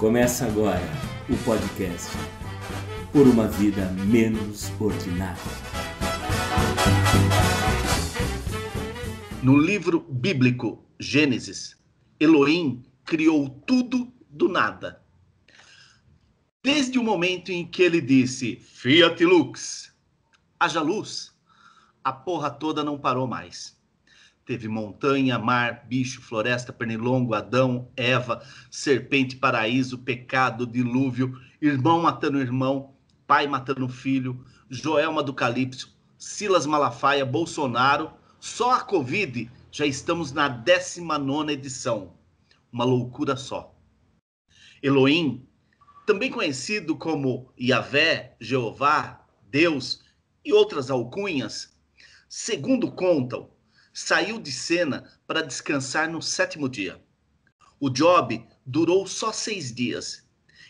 Começa agora o podcast Por uma Vida Menos Ordinária. No livro bíblico Gênesis, Elohim criou tudo do nada. Desde o momento em que ele disse Fiat Lux, haja luz, a porra toda não parou mais. Teve montanha, mar, bicho, floresta, pernilongo, Adão, Eva, serpente, paraíso, pecado, dilúvio, irmão matando irmão, pai matando filho, Joelma do Calipso, Silas Malafaia, Bolsonaro. Só a Covid já estamos na 19 edição. Uma loucura só. Elohim, também conhecido como Yahvé, Jeová, Deus e outras alcunhas, segundo contam, saiu de cena para descansar no sétimo dia. O job durou só seis dias,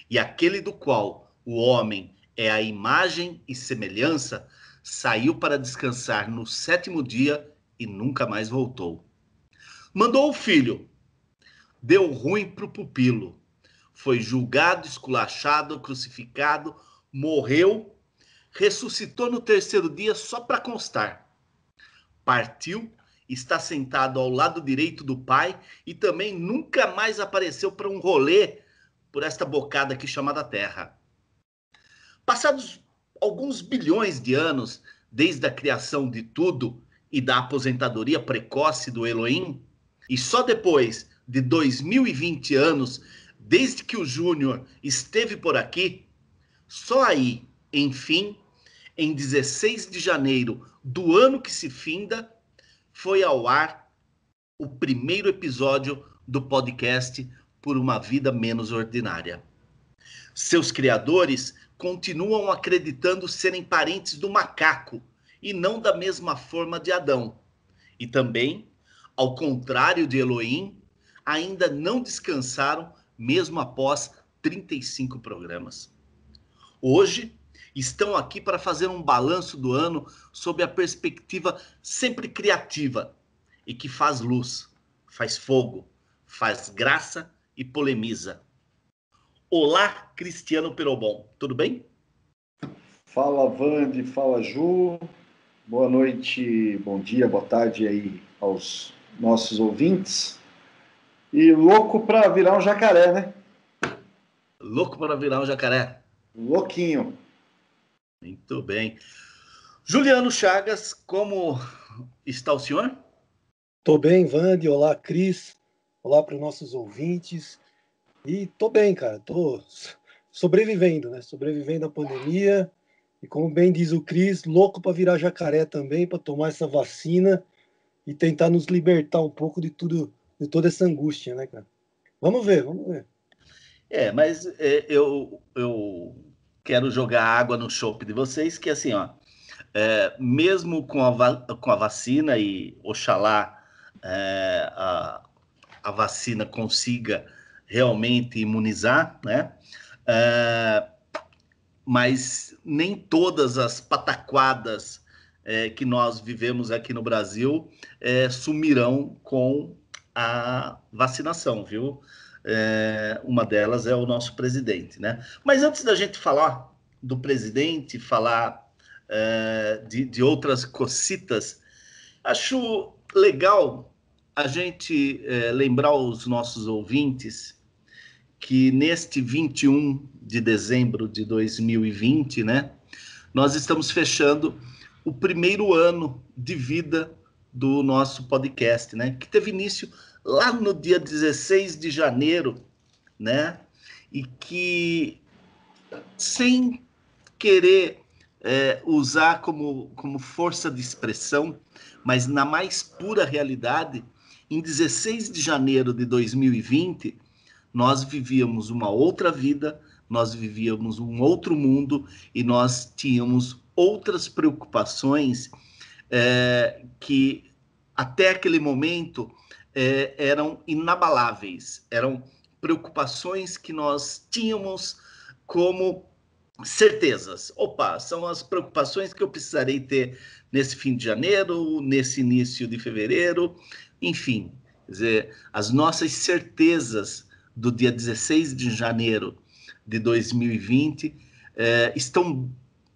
e aquele do qual o homem é a imagem e semelhança saiu para descansar no sétimo dia e nunca mais voltou. Mandou o filho, deu ruim para o pupilo, foi julgado, esculachado, crucificado, morreu, ressuscitou no terceiro dia só para constar. Partiu está sentado ao lado direito do pai e também nunca mais apareceu para um rolê por esta bocada aqui chamada Terra. Passados alguns bilhões de anos desde a criação de tudo e da aposentadoria precoce do Elohim, e só depois de 2020 anos desde que o Júnior esteve por aqui, só aí, enfim, em 16 de janeiro do ano que se finda, foi ao ar o primeiro episódio do podcast Por uma Vida Menos Ordinária. Seus criadores continuam acreditando serem parentes do macaco e não da mesma forma de Adão. E também, ao contrário de Elohim, ainda não descansaram mesmo após 35 programas. Hoje, estão aqui para fazer um balanço do ano sob a perspectiva sempre criativa e que faz luz, faz fogo, faz graça e polemiza. Olá, Cristiano Perobon, tudo bem? Fala, Vande, fala, Ju. Boa noite, bom dia, boa tarde aí aos nossos ouvintes. E louco para virar um jacaré, né? Louco para virar um jacaré. Louquinho. Muito bem. Juliano Chagas, como está o senhor? Tô bem, Vande. Olá, Cris. Olá para os nossos ouvintes. E tô bem, cara. Tô sobrevivendo, né? Sobrevivendo à pandemia. E como bem diz o Cris, louco para virar jacaré também, para tomar essa vacina e tentar nos libertar um pouco de tudo, de toda essa angústia, né, cara? Vamos ver, vamos ver. É, mas é, eu, eu quero jogar água no chope de vocês, que assim, ó, é, mesmo com a, com a vacina e oxalá é, a, a vacina consiga realmente imunizar, né? É, mas nem todas as pataquadas é, que nós vivemos aqui no Brasil é, sumirão com a vacinação, viu? É, uma delas é o nosso presidente, né? Mas antes da gente falar do presidente, falar é, de, de outras cocitas, acho legal a gente é, lembrar os nossos ouvintes que neste 21 de dezembro de 2020, né, nós estamos fechando o primeiro ano de vida do nosso podcast, né, que teve início lá no dia 16 de janeiro, né? E que sem querer é, usar como, como força de expressão, mas na mais pura realidade, em 16 de janeiro de 2020, nós vivíamos uma outra vida, nós vivíamos um outro mundo e nós tínhamos outras preocupações é, que até aquele momento é, eram inabaláveis, eram preocupações que nós tínhamos como certezas. Opa, são as preocupações que eu precisarei ter nesse fim de janeiro, nesse início de fevereiro, enfim, dizer, as nossas certezas do dia 16 de janeiro de 2020 é, estão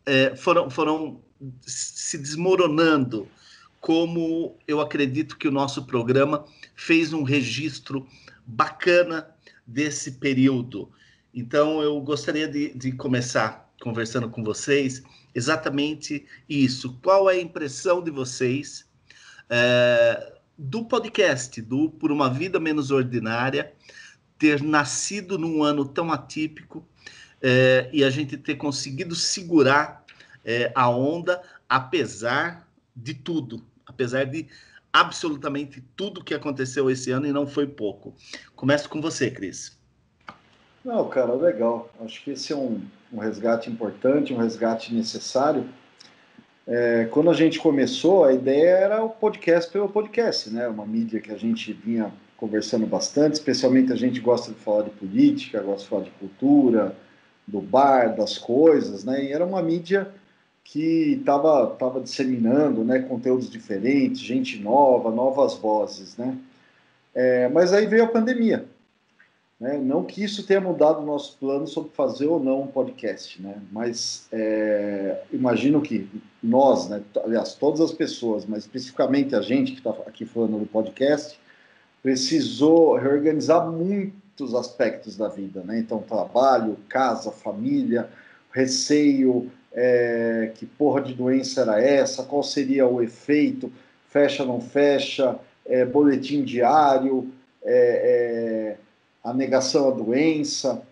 é, foram, foram se desmoronando, como eu acredito que o nosso programa fez um registro bacana desse período. Então, eu gostaria de, de começar conversando com vocês exatamente isso. Qual é a impressão de vocês é, do podcast, do Por uma Vida Menos Ordinária, ter nascido num ano tão atípico é, e a gente ter conseguido segurar é, a onda, apesar de tudo, apesar de absolutamente tudo que aconteceu esse ano e não foi pouco. Começo com você, Cris. Não, cara, legal. Acho que esse é um, um resgate importante, um resgate necessário. É, quando a gente começou, a ideia era o podcast pelo podcast, né? Uma mídia que a gente vinha conversando bastante, especialmente a gente gosta de falar de política, gosta de falar de cultura, do bar, das coisas, né? E era uma mídia que estava tava disseminando né, conteúdos diferentes, gente nova, novas vozes, né? É, mas aí veio a pandemia. Né? Não que isso tenha mudado o nosso plano sobre fazer ou não um podcast, né? Mas é, imagino que nós, né, aliás, todas as pessoas, mas especificamente a gente que está aqui falando do podcast, precisou reorganizar muitos aspectos da vida, né? Então, trabalho, casa, família, receio, é, que porra de doença era essa, qual seria o efeito, fecha, não fecha, é, boletim diário, é, é a negação à doença.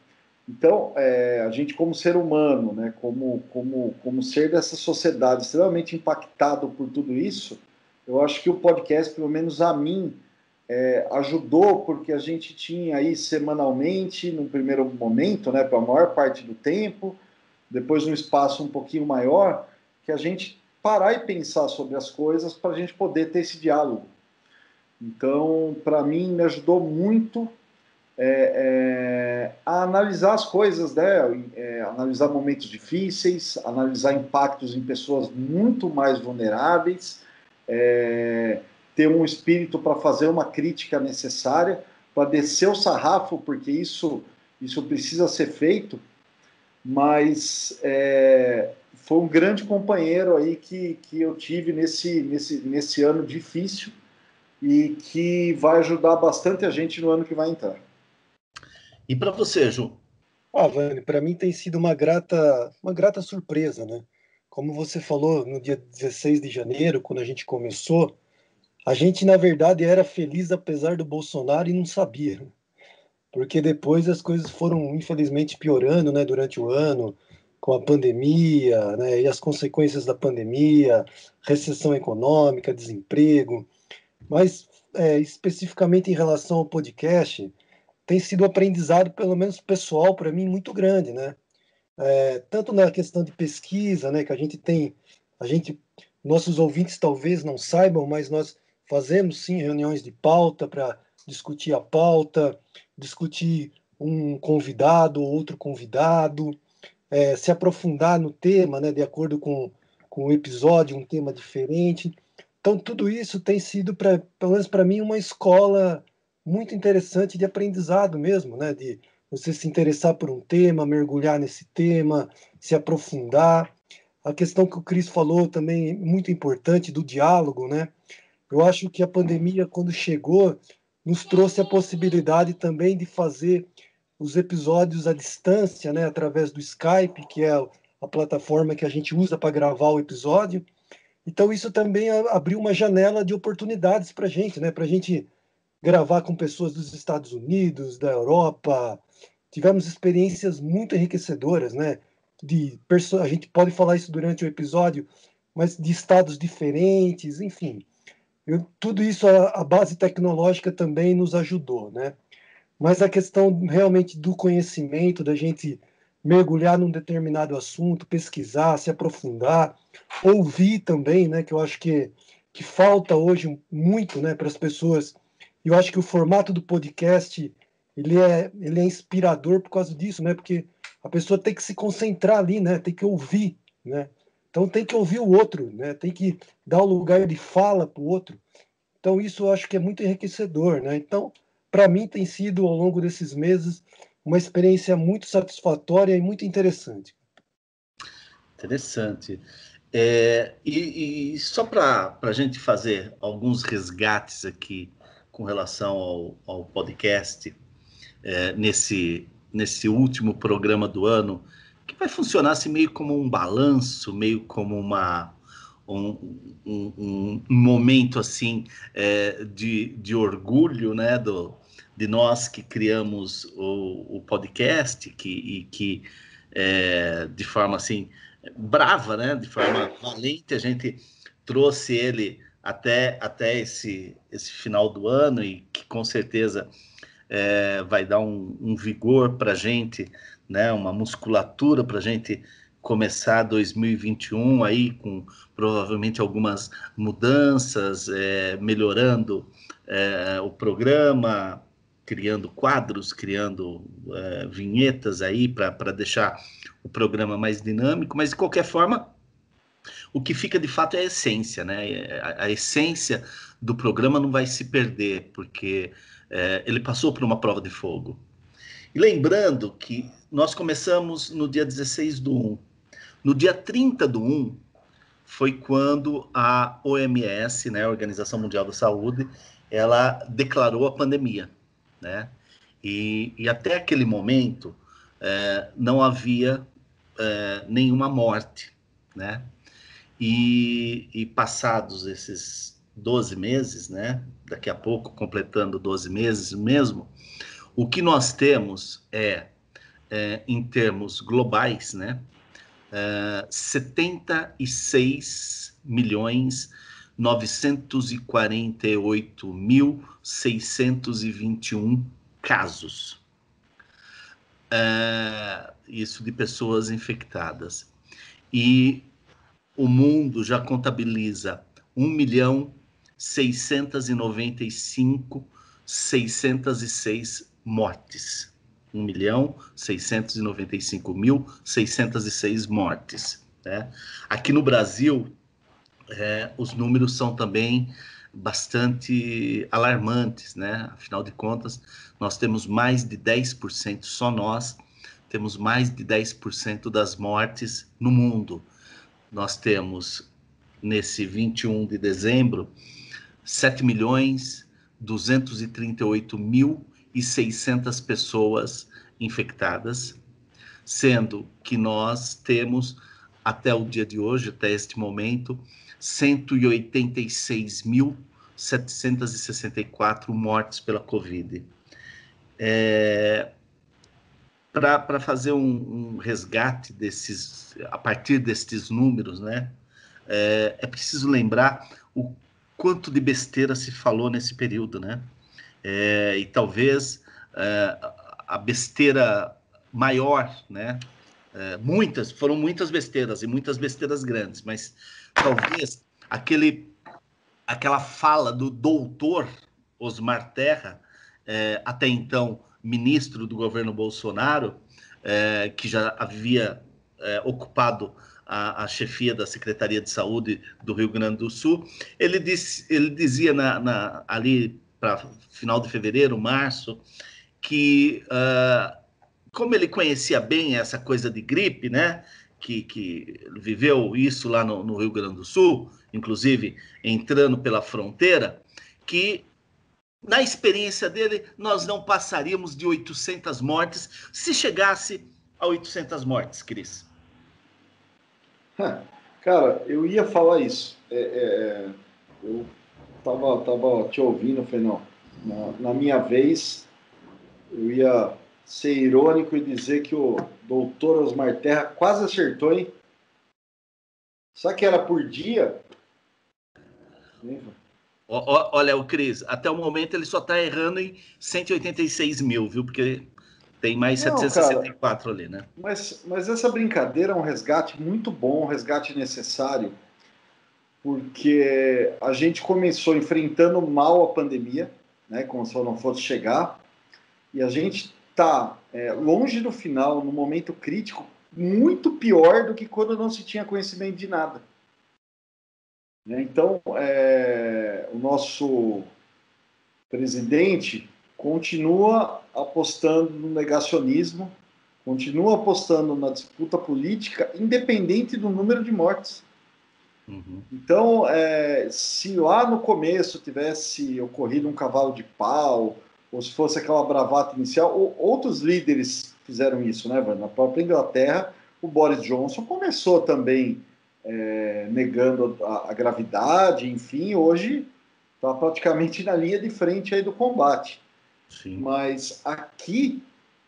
Então, é, a gente como ser humano, né, como, como, como ser dessa sociedade extremamente impactado por tudo isso, eu acho que o podcast, pelo menos a mim, é, ajudou porque a gente tinha aí semanalmente, no primeiro momento, né, para a maior parte do tempo, depois um espaço um pouquinho maior, que a gente parar e pensar sobre as coisas para a gente poder ter esse diálogo. Então, para mim, me ajudou muito é, é, a analisar as coisas, né? É, analisar momentos difíceis, analisar impactos em pessoas muito mais vulneráveis, é, ter um espírito para fazer uma crítica necessária, para descer o sarrafo, porque isso, isso precisa ser feito mas é, foi um grande companheiro aí que, que eu tive nesse, nesse, nesse ano difícil e que vai ajudar bastante a gente no ano que vai entrar. E para você, Ju? Ah, Vani, para mim tem sido uma grata, uma grata surpresa, né? Como você falou no dia 16 de janeiro, quando a gente começou, a gente na verdade era feliz apesar do Bolsonaro e não sabia porque depois as coisas foram infelizmente piorando, né, durante o ano, com a pandemia, né, e as consequências da pandemia, recessão econômica, desemprego. Mas é, especificamente em relação ao podcast, tem sido um aprendizado, pelo menos pessoal, para mim, muito grande, né? É, tanto na questão de pesquisa, né, que a gente tem, a gente, nossos ouvintes talvez não saibam, mas nós fazemos sim reuniões de pauta para discutir a pauta, discutir um convidado ou outro convidado, é, se aprofundar no tema, né, de acordo com, com o episódio, um tema diferente. Então, tudo isso tem sido, pra, pelo menos para mim, uma escola muito interessante de aprendizado mesmo, né, de você se interessar por um tema, mergulhar nesse tema, se aprofundar. A questão que o Cris falou também muito importante do diálogo, né? Eu acho que a pandemia, quando chegou, nos trouxe a possibilidade também de fazer os episódios à distância, né, através do Skype, que é a plataforma que a gente usa para gravar o episódio. Então isso também abriu uma janela de oportunidades para a gente, né, para a gente gravar com pessoas dos Estados Unidos, da Europa. Tivemos experiências muito enriquecedoras, né? De a gente pode falar isso durante o episódio, mas de estados diferentes, enfim. Eu, tudo isso, a, a, base tecnológica também nos ajudou, né? Mas a questão realmente do conhecimento, da gente mergulhar num determinado assunto, pesquisar, se aprofundar, ouvir também, né? Que eu acho que, que falta hoje muito, né, para as pessoas. Eu acho que o formato do podcast ele é, ele é inspirador por causa disso, né? Porque a pessoa tem que se concentrar ali, né? Tem que ouvir, né? Então tem que ouvir o outro, né? tem que dar o lugar de fala para o outro. Então isso eu acho que é muito enriquecedor. Né? Então, para mim tem sido, ao longo desses meses, uma experiência muito satisfatória e muito interessante. Interessante. É, e, e, só para a gente fazer alguns resgates aqui com relação ao, ao podcast, é, nesse, nesse último programa do ano, que vai funcionar assim, meio como um balanço, meio como uma, um, um, um momento assim é, de, de orgulho né, do, de nós que criamos o, o podcast que, e que é, de forma assim brava, né, de forma valente, a gente trouxe ele até, até esse, esse final do ano e que com certeza é, vai dar um, um vigor para a gente, né, uma musculatura para a gente começar 2021 aí com provavelmente algumas mudanças, é, melhorando é, o programa, criando quadros, criando é, vinhetas aí para deixar o programa mais dinâmico, mas de qualquer forma, o que fica de fato é a essência, né? A, a essência do programa não vai se perder, porque é, ele passou por uma prova de fogo. E lembrando que nós começamos no dia 16 do 1. No dia 30 do 1 foi quando a OMS, né, a Organização Mundial da Saúde, ela declarou a pandemia, né? E, e até aquele momento é, não havia é, nenhuma morte, né? E, e, passados esses 12 meses, né? Daqui a pouco completando 12 meses mesmo, o que nós temos é, é em termos globais, né? É, 76 milhões 948.621 casos. É, isso de pessoas infectadas. E o mundo já contabiliza 1 milhão 695 606 mortes. 1 milhão 695 mil 606 mortes. Né? Aqui no Brasil, é, os números são também bastante alarmantes, né? Afinal de contas, nós temos mais de 10%, só nós temos mais de 10% das mortes no mundo. Nós temos, nesse 21 de dezembro, 7 milhões 238 mil e 600 pessoas infectadas, sendo que nós temos, até o dia de hoje, até este momento, 186.764 mortes pela Covid. É, Para fazer um, um, resgate desses, a partir destes números, né, é, é, preciso lembrar o quanto de besteira se falou nesse período, né? É, e talvez é, a besteira maior, né? É, muitas, foram muitas besteiras e muitas besteiras grandes, mas talvez aquele, aquela fala do doutor Osmar Terra, é, até então ministro do governo Bolsonaro, é, que já havia é, ocupado a, a, chefia da Secretaria de Saúde do Rio Grande do Sul, ele, disse, ele dizia na, na, ali para final de fevereiro, março, que uh, como ele conhecia bem essa coisa de gripe, né? que, que viveu isso lá no, no Rio Grande do Sul, inclusive entrando pela fronteira, que na experiência dele, nós não passaríamos de 800 mortes se chegasse a 800 mortes, Cris. Cara, eu ia falar isso. É, é, é, eu tava, tava te ouvindo, falei, não, na, na minha vez, eu ia ser irônico e dizer que o doutor Osmar Terra quase acertou, hein? Só que era por dia. Olha, o Cris, até o momento ele só está errando em 186 mil, viu? Porque tem mais Não, 764 cara, ali, né? Mas, mas essa brincadeira é um resgate muito bom, um resgate necessário, porque a gente começou enfrentando mal a pandemia, né? Como se ela não fosse chegar, e a gente está é, longe do final, no momento crítico, muito pior do que quando não se tinha conhecimento de nada. Né? Então, é, o nosso presidente continua apostando no negacionismo, continua apostando na disputa política, independente do número de mortes. Uhum. Então, é, se lá no começo tivesse ocorrido um cavalo de pau, ou se fosse aquela bravata inicial, ou, outros líderes fizeram isso, né, Na própria Inglaterra, o Boris Johnson começou também é, negando a, a, gravidade, enfim, hoje está praticamente na linha de frente aí do combate. Sim. Mas aqui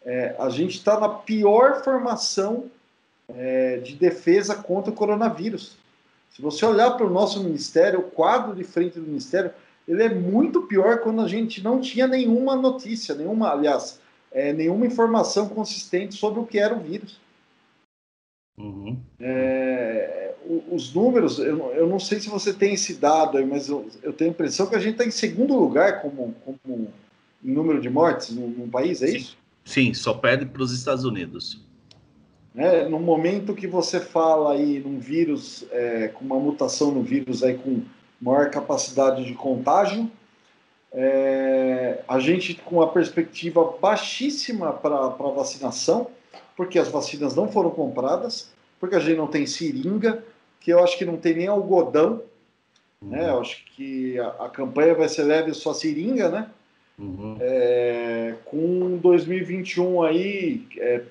é, a gente está na pior formação é, de defesa contra o coronavírus. Se você olhar para o nosso ministério, o quadro de frente do ministério, ele é muito pior quando a gente não tinha nenhuma notícia, nenhuma, aliás, é, nenhuma informação consistente sobre o que era o vírus. Uhum. É, os números, eu, eu, não sei se você tem esse dado aí, mas eu, eu tenho a impressão que a gente está em segundo lugar como, como número de mortes no, no país, é Sim. isso? Sim, só perde para os Estados Unidos. É, no momento que você fala aí num vírus, é, com uma mutação no vírus aí com maior capacidade de contágio, é, a gente com a perspectiva baixíssima para vacinação, porque as vacinas não foram compradas, porque a gente não tem seringa, que eu acho que não tem nem algodão, uhum. né? Eu acho que a, a, campanha vai ser leve só seringa, né? Uhum. É, com 2021 aí, é,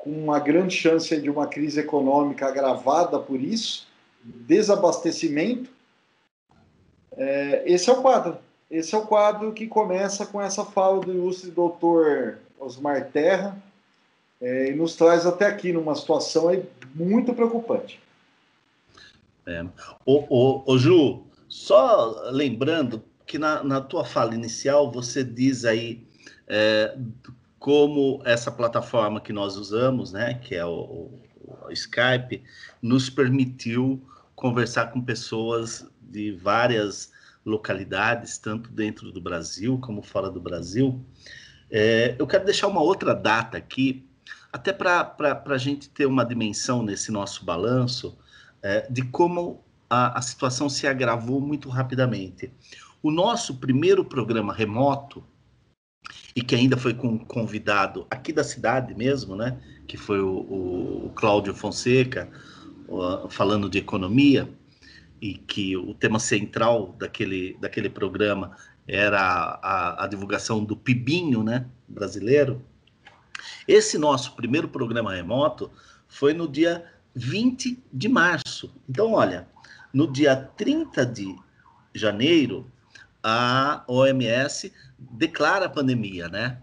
com uma grande chance de uma crise econômica agravada por isso, desabastecimento, é, esse é o quadro. Esse é o quadro que começa com essa fala do ilustre doutor Osmar Terra é, e nos traz até aqui numa situação aí muito preocupante. É. Ô, ô, ô, Ju, só lembrando que na, na tua fala inicial você diz aí é, como essa plataforma que nós usamos, né, que é o, o Skype, nos permitiu conversar com pessoas de várias localidades, tanto dentro do Brasil como fora do Brasil. É, eu quero deixar uma outra data aqui, até para a gente ter uma dimensão nesse nosso balanço é, de como a, a situação se agravou muito rapidamente. O nosso primeiro programa remoto, e que ainda foi com convidado aqui da cidade mesmo, né? Que foi o, o Cláudio Fonseca, falando de economia e que o tema central daquele, daquele programa era a, a, divulgação do PIBinho né, brasileiro. Esse nosso primeiro programa remoto foi no dia 20 de março. Então, olha, no dia 30 de janeiro, a OMS declara a pandemia, né?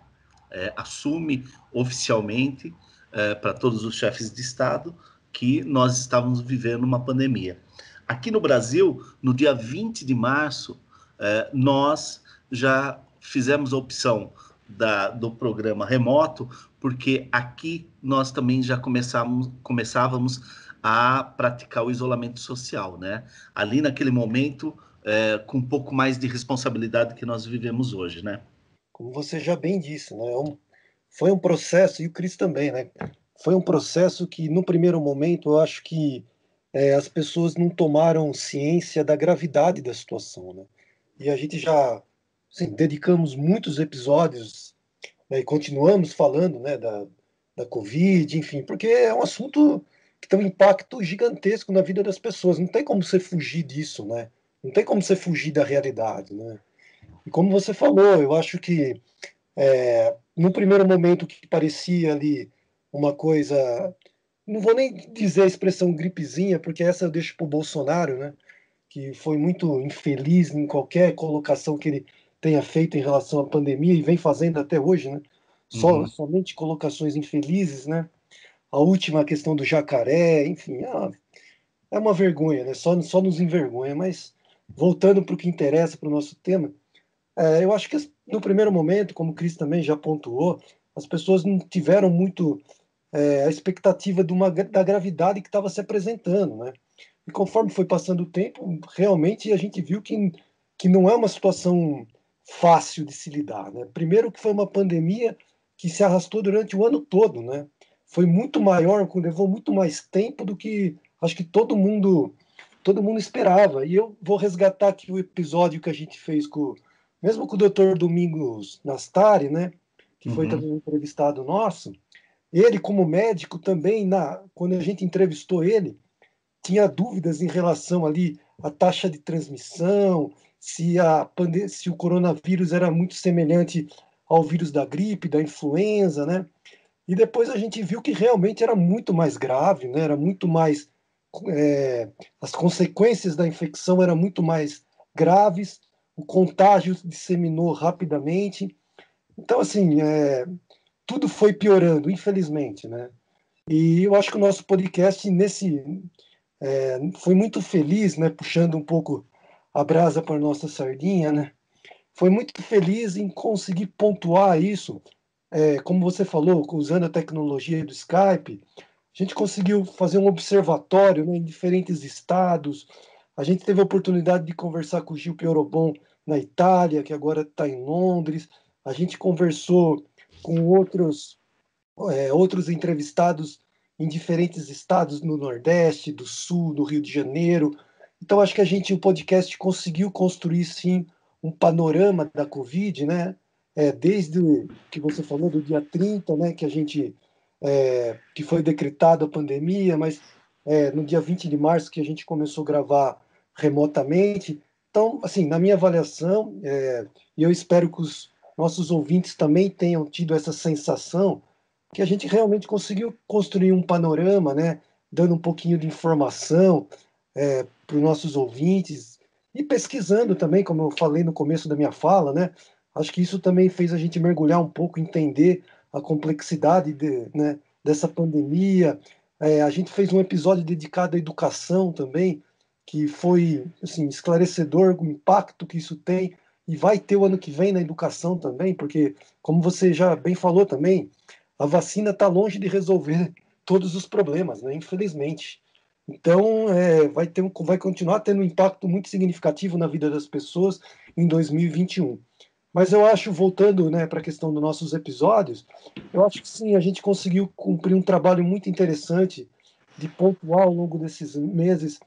É, assume oficialmente é, para todos os chefes de Estado que nós estávamos vivendo uma pandemia. Aqui no Brasil, no dia 20 de março, eh, nós já fizemos a opção da, do programa remoto, porque aqui nós também já começamos, começávamos a praticar o isolamento social, né? Ali naquele momento, eh, com um pouco mais de responsabilidade que nós vivemos hoje, né? Como você já bem disse, né? É foi um processo, e o Cris também, né? Foi um processo que, no primeiro momento, eu acho que é, as pessoas não tomaram ciência da gravidade da situação, né? E a gente já assim, dedicamos muitos episódios né, e continuamos falando, né, da, da Covid, enfim, porque é um assunto que tem um impacto gigantesco na vida das pessoas. Não tem como você fugir disso, né? Não tem como você fugir da realidade, né? E como você falou, eu acho que é, no primeiro momento que parecia ali uma coisa não vou nem dizer a expressão gripezinha, porque essa eu deixo para o Bolsonaro, né? que foi muito infeliz em qualquer colocação que ele tenha feito em relação à pandemia e vem fazendo até hoje, né? Só, uhum. Somente colocações infelizes, né? A última questão do jacaré, enfim, é, é uma vergonha, né? Só, só nos envergonha. Mas voltando para o que interessa para o nosso tema, é, eu acho que no primeiro momento, como o Cris também já pontuou, as pessoas não tiveram muito é, a expectativa de uma, da gravidade que estava se apresentando, né? E conforme foi passando o tempo, realmente a gente viu que, que não é uma situação fácil de se lidar, né? Primeiro que foi uma pandemia que se arrastou durante o ano todo, né? Foi muito maior, levou muito mais tempo do que acho que todo mundo todo mundo esperava. E eu vou resgatar aqui o episódio que a gente fez com, mesmo com o doutor Domingos Nastari, né, que foi Uhum. também um entrevistado nosso, ele como médico também, na, quando a gente entrevistou ele, tinha dúvidas em relação ali à taxa de transmissão, se, a, pande- se o coronavírus era muito semelhante ao vírus da gripe, da influenza, né? E depois a gente viu que realmente era muito mais grave, né? Era muito mais é, as consequências da infecção eram muito mais graves, o contágio disseminou rapidamente. Então, assim, é, tudo foi piorando, infelizmente, né? E eu acho que o nosso podcast nesse é, foi muito feliz, né? Puxando um pouco a brasa para nossa sardinha, né? Foi muito feliz em conseguir pontuar isso, é, como você falou, usando a tecnologia do Skype, a gente conseguiu fazer um observatório né, em diferentes estados. A gente teve a oportunidade de conversar com o Gil Piorobon na Itália, que agora está em Londres. A gente conversou com outros, é, outros entrevistados em diferentes estados no Nordeste, do Sul, no Rio de Janeiro. Então, acho que a gente, o podcast, conseguiu construir, sim, um panorama da Covid, né? É, desde que você falou, do dia 30, né, que a gente é, que foi decretada a pandemia, mas é, no dia 20 de março que a gente começou a gravar remotamente. Então, assim, na minha avaliação, é, e eu espero que os nossos ouvintes também tenham tido essa sensação, que a gente realmente conseguiu construir um panorama, né, dando um pouquinho de informação é, para os nossos ouvintes e pesquisando também, como eu falei no começo da minha fala, né, acho que isso também fez a gente mergulhar um pouco, entender a complexidade de, né, dessa pandemia. É, a gente fez um episódio dedicado à educação também, que foi assim, esclarecedor o impacto que isso tem e vai ter o ano que vem na educação também, porque, como você já bem falou também, a vacina está longe de resolver todos os problemas, né, infelizmente. Então, é, vai, ter vai continuar tendo um impacto muito significativo na vida das pessoas em 2021. Mas eu acho, voltando né, para a questão dos nossos episódios, eu acho que sim, a gente conseguiu cumprir um trabalho muito interessante de pontuar ao longo desses meses,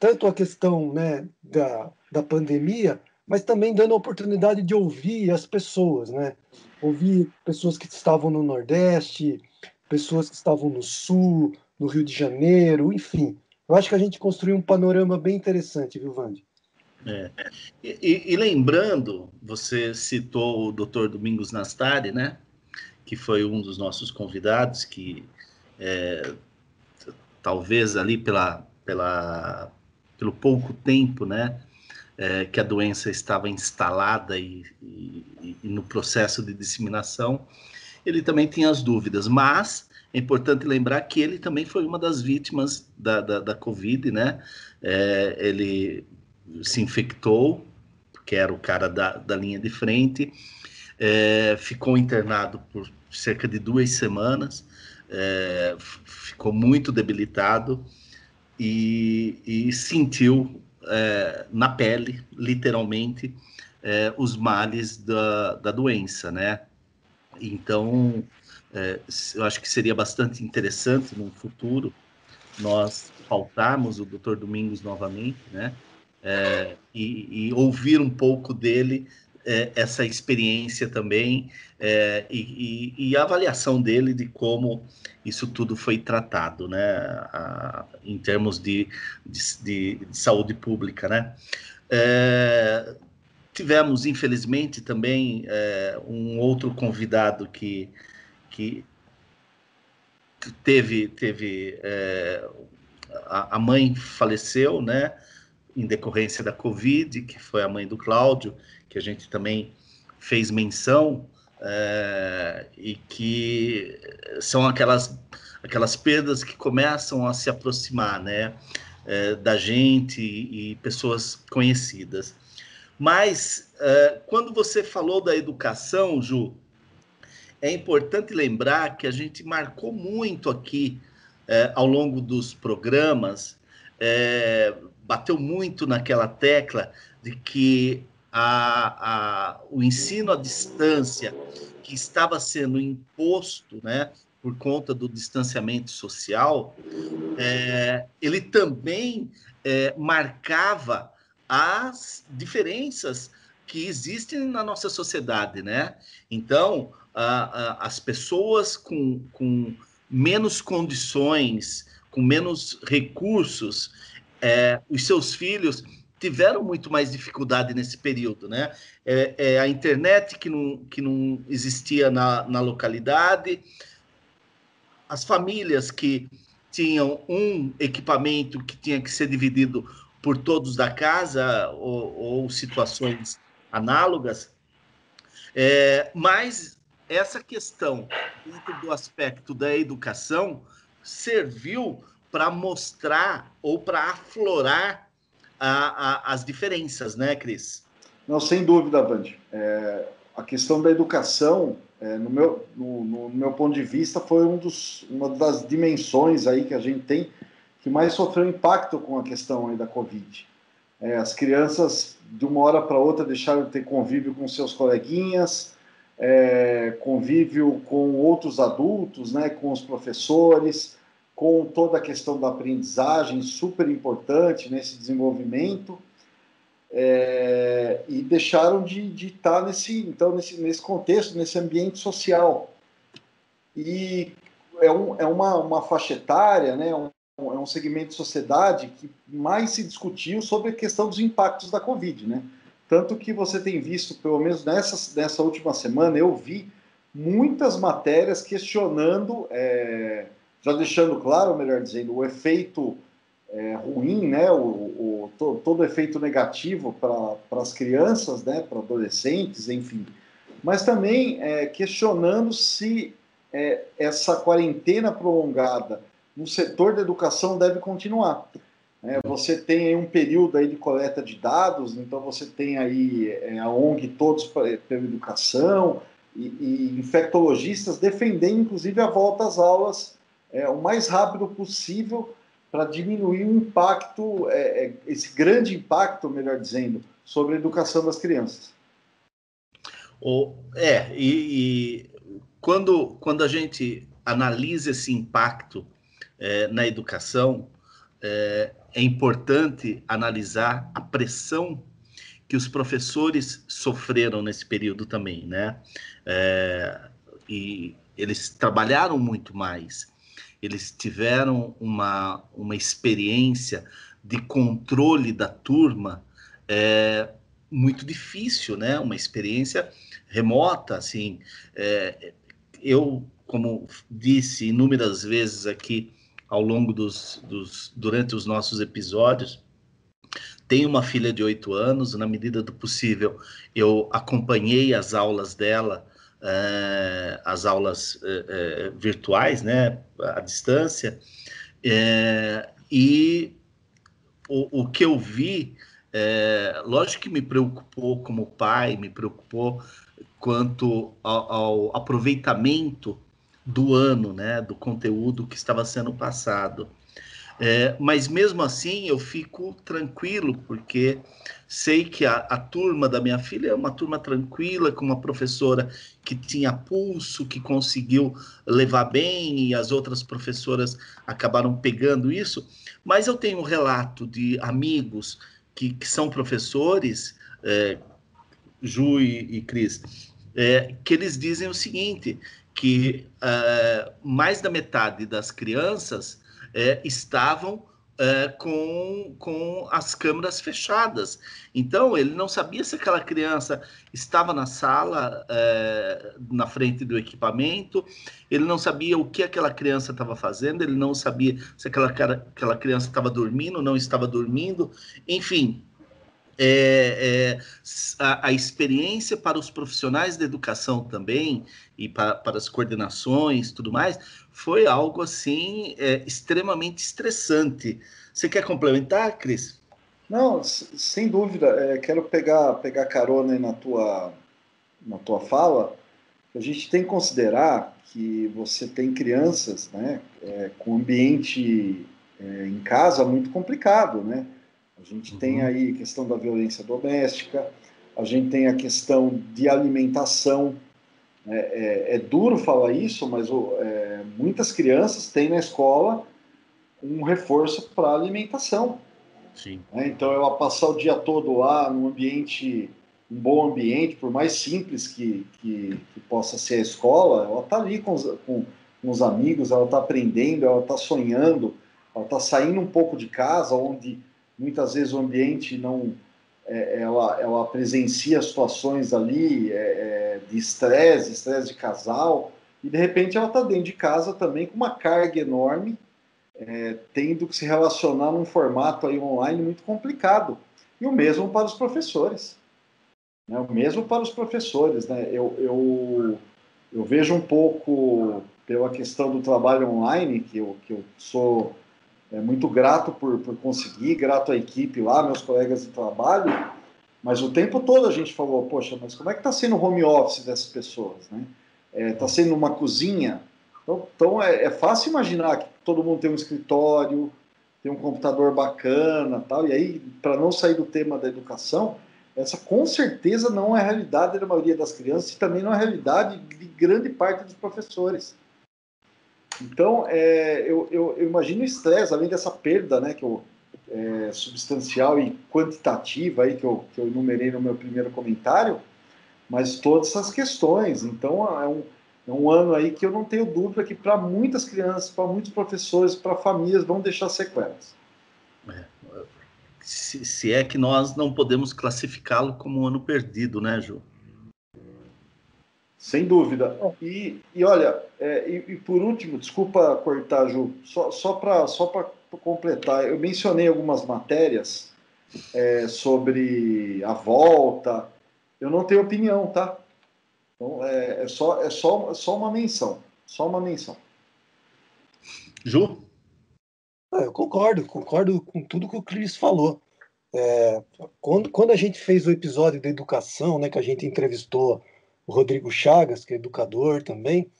tanto a questão né, da, da pandemia, mas também dando a oportunidade de ouvir as pessoas, né? Ouvir pessoas que estavam no Nordeste, pessoas que estavam no Sul, no Rio de Janeiro, enfim. Eu acho que a gente construiu um panorama bem interessante, viu, Vande? É. E, e, lembrando, você citou o Dr. Domingos Nastari, né? Que foi um dos nossos convidados, que é, talvez ali pela, pela, pelo pouco tempo, né? É, que a doença estava instalada e, e, e, no processo de disseminação, ele também tinha as dúvidas, mas é importante lembrar que ele também foi uma das vítimas da, da, da Covid, né? É, ele se infectou, que era o cara da, da linha de frente, é, ficou internado por cerca de duas semanas, é, ficou muito debilitado e, e sentiu é, na pele, literalmente, é, os males da, da doença, né? Então, é, eu acho que seria bastante interessante no futuro nós pautarmos o Dr. Domingos novamente, né? É, e, e, ouvir um pouco dele, é, essa experiência também, é, e, e, e, a avaliação dele de como isso tudo foi tratado, né, a, em termos de, de, de, saúde pública, né. É, tivemos, infelizmente, também é, um outro convidado que, que teve, teve é, a, a mãe faleceu, né, em decorrência da Covid, que foi a mãe do Cláudio, que a gente também fez menção, é, e que são aquelas, aquelas perdas que começam a se aproximar né, é, da gente e, pessoas conhecidas. Mas, é, quando você falou da educação, Ju, é importante lembrar que a gente marcou muito aqui ao longo dos programas bateu muito naquela tecla de que a, a, o ensino à distância que estava sendo imposto, né, por conta do distanciamento social, é, ele também é, marcava as diferenças que existem na nossa sociedade, né? Então, as pessoas com, com menos condições, com menos recursos, é, os seus filhos tiveram muito mais dificuldade nesse período, né? É, é, a internet que não, que não existia na, na localidade, as famílias que tinham um equipamento que tinha que ser dividido por todos da casa ou, ou situações análogas, é, mas essa questão do aspecto da educação serviu para mostrar ou para aflorar a, a, as diferenças, né, Cris? Não, sem dúvida, Vande. É, a questão da educação, é, no, meu, no, no, meu ponto de vista, foi um dos, uma das dimensões aí que a gente tem que mais sofreu impacto com a questão aí da Covid. É, as crianças, de uma hora para outra, deixaram de ter convívio com seus coleguinhas, é, convívio com outros adultos, né, com os professores, com toda a questão da aprendizagem, super importante nesse desenvolvimento, é, e deixaram de, de estar nesse, então, nesse, nesse contexto, nesse ambiente social. E é, um, é uma, uma faixa etária, né, um, é um segmento de sociedade que mais se discutiu sobre a questão dos impactos da Covid, né? Tanto que você tem visto, pelo menos nessa, nessa última semana, eu vi muitas matérias questionando é, já deixando claro, melhor dizendo, o efeito é, ruim, né, o, o to, todo efeito negativo para as crianças, né, para adolescentes, enfim, mas também é, questionando se é, essa quarentena prolongada no setor da educação deve continuar. É, você tem aí um período aí de coleta de dados, então você tem aí é, a ONG Todos pela Educação e, e infectologistas defendendo, inclusive, a volta às aulas é, o mais rápido possível para diminuir o impacto, é, é, esse grande impacto, melhor dizendo, sobre a educação das crianças. O, é, e, e quando, quando a gente analisa esse impacto é, na educação, é, é, importante analisar a pressão que os professores sofreram nesse período também, né? É, e eles trabalharam muito mais eles tiveram uma, uma experiência de controle da turma é, muito difícil, né? Uma experiência remota, assim. É, eu, como disse inúmeras vezes aqui ao longo dos, dos durante os nossos episódios, tenho uma filha de oito anos. Na medida do possível, eu acompanhei as aulas dela é, as aulas é, virtuais, né, à distância, e o, o que eu vi, lógico que me preocupou como pai, me preocupou quanto ao, ao aproveitamento do ano, né, do conteúdo que estava sendo passado. É, mas mesmo assim eu fico tranquilo, porque sei que a, a, turma da minha filha é uma turma tranquila, com uma professora que tinha pulso, que conseguiu levar bem, e as outras professoras acabaram pegando isso. Mas eu tenho um relato de amigos que, que são professores, é, Ju e, e Cris, é, que eles dizem o seguinte: que é, mais da metade das crianças é, estavam é, com, com as câmeras fechadas. Então, ele não sabia se aquela criança estava na sala, é, na frente do equipamento, ele não sabia o que aquela criança estava fazendo, ele não sabia se aquela, aquela criança estava dormindo, não estava dormindo, enfim. É, é, a, a, experiência para os profissionais da educação também e para, para as coordenações tudo mais foi algo assim é, extremamente estressante. Você quer complementar, Cris? Não, sem dúvida. É, quero pegar pegar carona na tua na tua fala. A gente tem que considerar que você tem crianças, né, é, com ambiente é, em casa muito complicado, né? A gente uhum. tem aí a questão da violência doméstica, a gente tem a questão de alimentação é, é, é duro falar isso, mas é, muitas crianças têm na escola um reforço para alimentação. Sim. É, então, ela passar o dia todo lá no ambiente um bom ambiente, por mais simples que, que, que possa ser a escola, ela está ali com os, com, com os amigos, ela está aprendendo, ela está sonhando, ela está saindo um pouco de casa, onde muitas vezes o ambiente não é, ela, ela presencia situações ali é, é de estresse, estresse de casal, e de repente ela está dentro de casa também com uma carga enorme, é, tendo que se relacionar num formato aí online muito complicado. E o mesmo para os professores. Né? O mesmo para os professores. Né? Eu, eu, eu vejo um pouco pela questão do trabalho online, que eu, que eu sou é, muito grato por, por conseguir, grato à equipe lá, meus colegas de trabalho, mas o tempo todo a gente falou, poxa, mas como é que está sendo o home office dessas pessoas, né? Está é, sendo uma cozinha? Então, então é, é, fácil imaginar que todo mundo tem um escritório, tem um computador bacana, tal. E aí, para não sair do tema da educação, essa com certeza não é a realidade da maioria das crianças e também não é a realidade de grande parte dos professores. Então, é, eu, eu, eu, imagino o estresse, além dessa perda né, que eu, é, substancial e quantitativa aí, que, eu, que eu enumerei no meu primeiro comentário, mas todas essas questões. Então, é um, é um ano aí que eu não tenho dúvida que para muitas crianças, para muitos professores, para famílias, vão deixar sequelas. É, se, se, é que nós não podemos classificá-lo como um ano perdido, né, Ju? Sem dúvida. E, e olha, é, e, e, por último, desculpa cortar, Ju, só, só para só completar, eu mencionei algumas matérias é, sobre a volta. Eu não tenho opinião, tá? Então, é, é, só, é, só, é só uma menção. Só uma menção. Ju? Ah, eu concordo, concordo com tudo que o Cris falou. É, quando, quando a gente fez o episódio da educação, né, que a gente entrevistou o Rodrigo Chagas, que é educador também,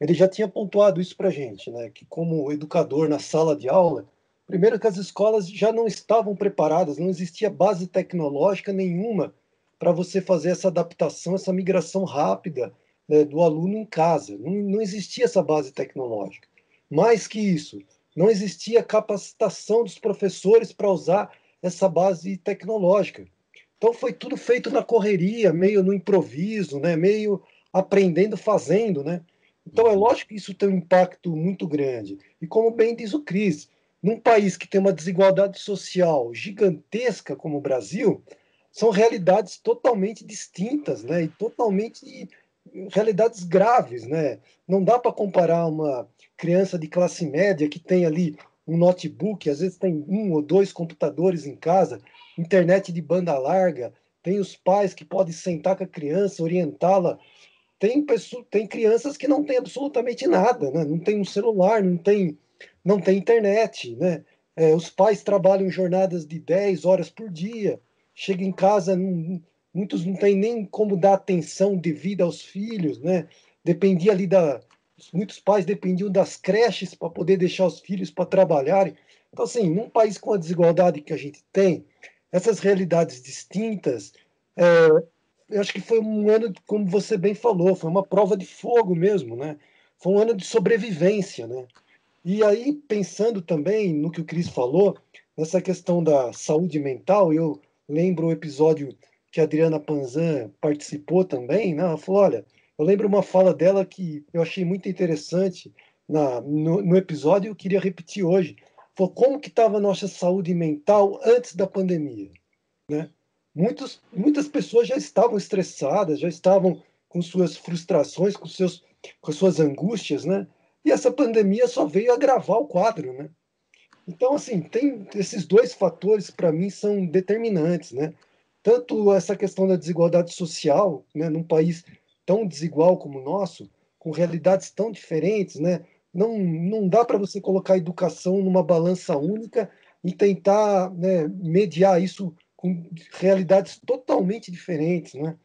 ele já tinha pontuado isso para a gente, né, que como educador na sala de aula, primeiro que as escolas já não estavam preparadas, não existia base tecnológica nenhuma para você fazer essa adaptação, essa migração rápida né, do aluno em casa. Não, não existia essa base tecnológica. Mais que isso, não existia capacitação dos professores para usar essa base tecnológica. Então foi tudo feito na correria, meio no improviso, né? meio aprendendo fazendo. Né? Então é lógico que isso tem um impacto muito grande. E como bem diz o Cris, num país que tem uma desigualdade social gigantesca como o Brasil, são realidades totalmente distintas, né? E totalmente realidades graves, né? Não dá para comparar uma criança de classe média que tem ali um notebook, às vezes tem um ou dois computadores em casa, internet de banda larga, tem os pais que podem sentar com a criança, orientá-la. Tem, tem crianças que não têm absolutamente nada, né? não tem um celular, não tem, não tem internet. Né? É, os pais trabalham jornadas de 10 horas por dia, chega em casa, não, muitos não têm nem como dar atenção devida aos filhos, né? Dependia ali da. Muitos pais dependiam das creches para poder deixar os filhos para trabalharem. Então, assim, num país com a desigualdade que a gente tem, essas realidades distintas, é, eu acho que foi um ano, como você bem falou, foi uma prova de fogo mesmo, né? Foi um ano de sobrevivência, né? E aí, pensando também no que o Cris falou, nessa questão da saúde mental, eu lembro o episódio que a Adriana Panzan participou também, né? Ela falou, olha, eu lembro uma fala dela que eu achei muito interessante na, no, no episódio e eu queria repetir hoje. Falou como que estava a nossa saúde mental antes da pandemia, né? Muitos, muitas pessoas já estavam estressadas, já estavam com suas frustrações, com, seus, com suas angústias, né? E essa pandemia só veio agravar o quadro, né? Então, assim, tem esses dois fatores para mim são determinantes, né? Tanto essa questão da desigualdade social, né, num país tão desigual como o nosso, com realidades tão diferentes, né? Não, não dá para você colocar a educação numa balança única e tentar né, mediar isso com realidades totalmente diferentes, né?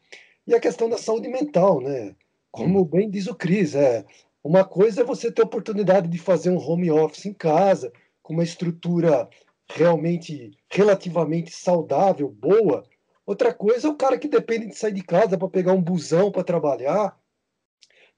E a questão da saúde mental, né? Como bem diz o Cris, é uma coisa é você ter a oportunidade de fazer um home office em casa, com uma estrutura realmente relativamente saudável, boa. Outra coisa é o cara que depende de sair de casa para pegar um busão para trabalhar,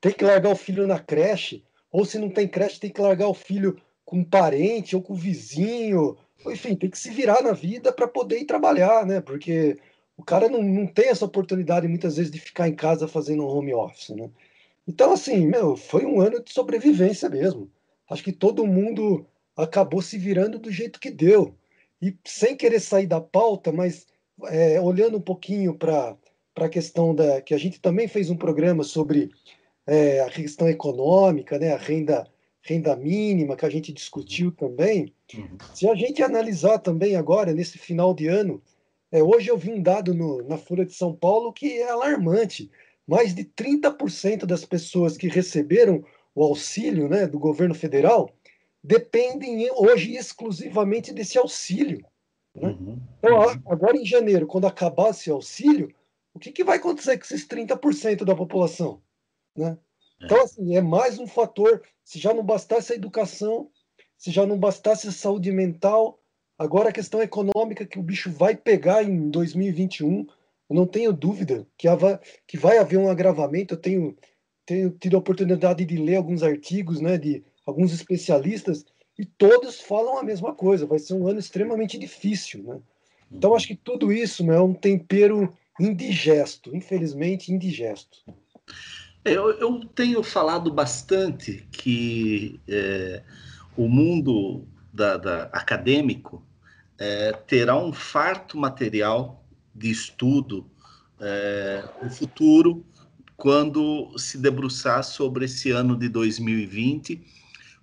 tem que largar o filho na creche, ou se não tem creche, tem que largar o filho com um parente ou com um vizinho. Enfim, tem que se virar na vida para poder ir trabalhar, né? Porque o cara não, não tem essa oportunidade muitas vezes de ficar em casa fazendo home office, né? Então, assim, meu, foi um ano de sobrevivência mesmo. Acho que todo mundo acabou se virando do jeito que deu. E sem querer sair da pauta, mas é, olhando um pouquinho para a questão da. que a gente também fez um programa sobre é, a questão econômica, né, a renda, renda mínima, que a gente discutiu também. Uhum. Se a gente analisar também agora, nesse final de ano, é, hoje eu vi um dado no, na Folha de São Paulo que é alarmante. Mais de 30% das pessoas que receberam o auxílio né, do governo federal dependem hoje exclusivamente desse auxílio. Né? Uhum. Então, agora em janeiro, quando acabar esse auxílio, o que, que vai acontecer com esses 30% da população? Né? É. Então, assim, é mais um fator. Se já não bastasse a educação, se já não bastasse a saúde mental, agora a questão econômica que o bicho vai pegar em 2021, eu não tenho dúvida que, que vai haver um agravamento. Eu tenho, tenho tido a oportunidade de ler alguns artigos né, de alguns especialistas e todos falam a mesma coisa. Vai ser um ano extremamente difícil. Né? Então, acho que tudo isso né, é um tempero indigesto, infelizmente indigesto. Eu, eu tenho falado bastante que é, o mundo da, da acadêmico é, terá um farto material de estudo é, no futuro, quando se debruçar sobre esse ano de 2020,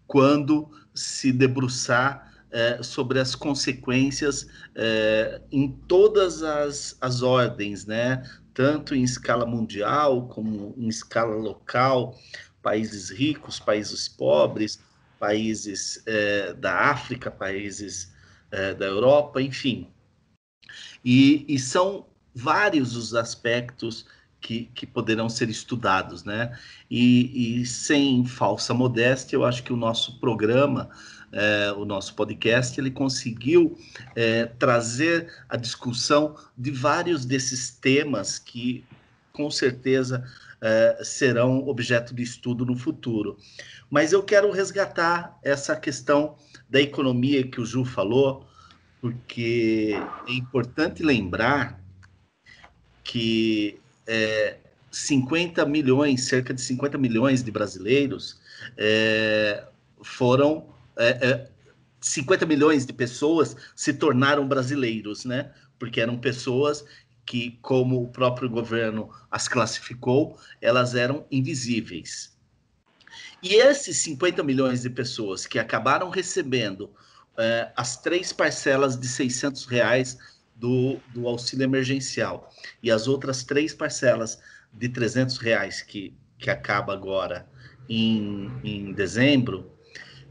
quando se debruçar é, sobre as consequências é, em todas as, as ordens, né? Tanto em escala mundial como em escala local, países ricos, países pobres, países é, da África, países é, da Europa, enfim. E, e, são vários os aspectos que, que poderão ser estudados, né? E, e sem falsa modéstia, eu acho que o nosso programa é, o nosso podcast, ele conseguiu é, trazer a discussão de vários desses temas que, com certeza, é, serão objeto de estudo no futuro. Mas eu quero resgatar essa questão da economia que o Ju falou, porque é importante lembrar que é, 50 milhões, cerca de 50 milhões de brasileiros é, foram é, é, 50 milhões de pessoas se tornaram brasileiros, né? Porque eram pessoas que, como o próprio governo as classificou, elas eram invisíveis. E esses 50 milhões de pessoas que acabaram recebendo é, as três parcelas de 600 reais do, do auxílio emergencial e as outras três parcelas de 300 reais que, que acaba agora em, em dezembro,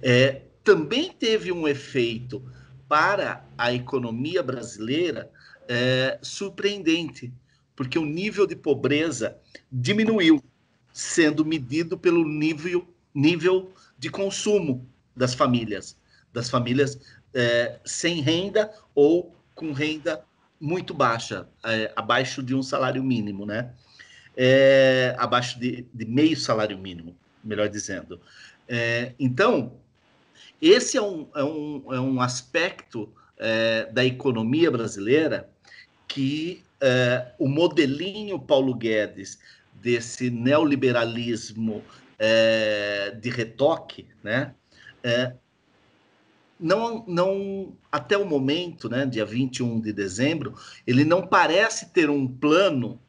é, também teve um efeito para a economia brasileira é, surpreendente, porque o nível de pobreza diminuiu, sendo medido pelo nível, nível de consumo das famílias, das famílias é, sem renda ou com renda muito baixa, é, abaixo de um salário mínimo, né? É, abaixo de, de, meio salário mínimo, melhor dizendo. É, então, esse é um, é um, é um aspecto é, da economia brasileira que é, o modelinho Paulo Guedes desse neoliberalismo é, de retoque, né, é, não, não, até o momento, né, dia 21 de dezembro, ele não parece ter um plano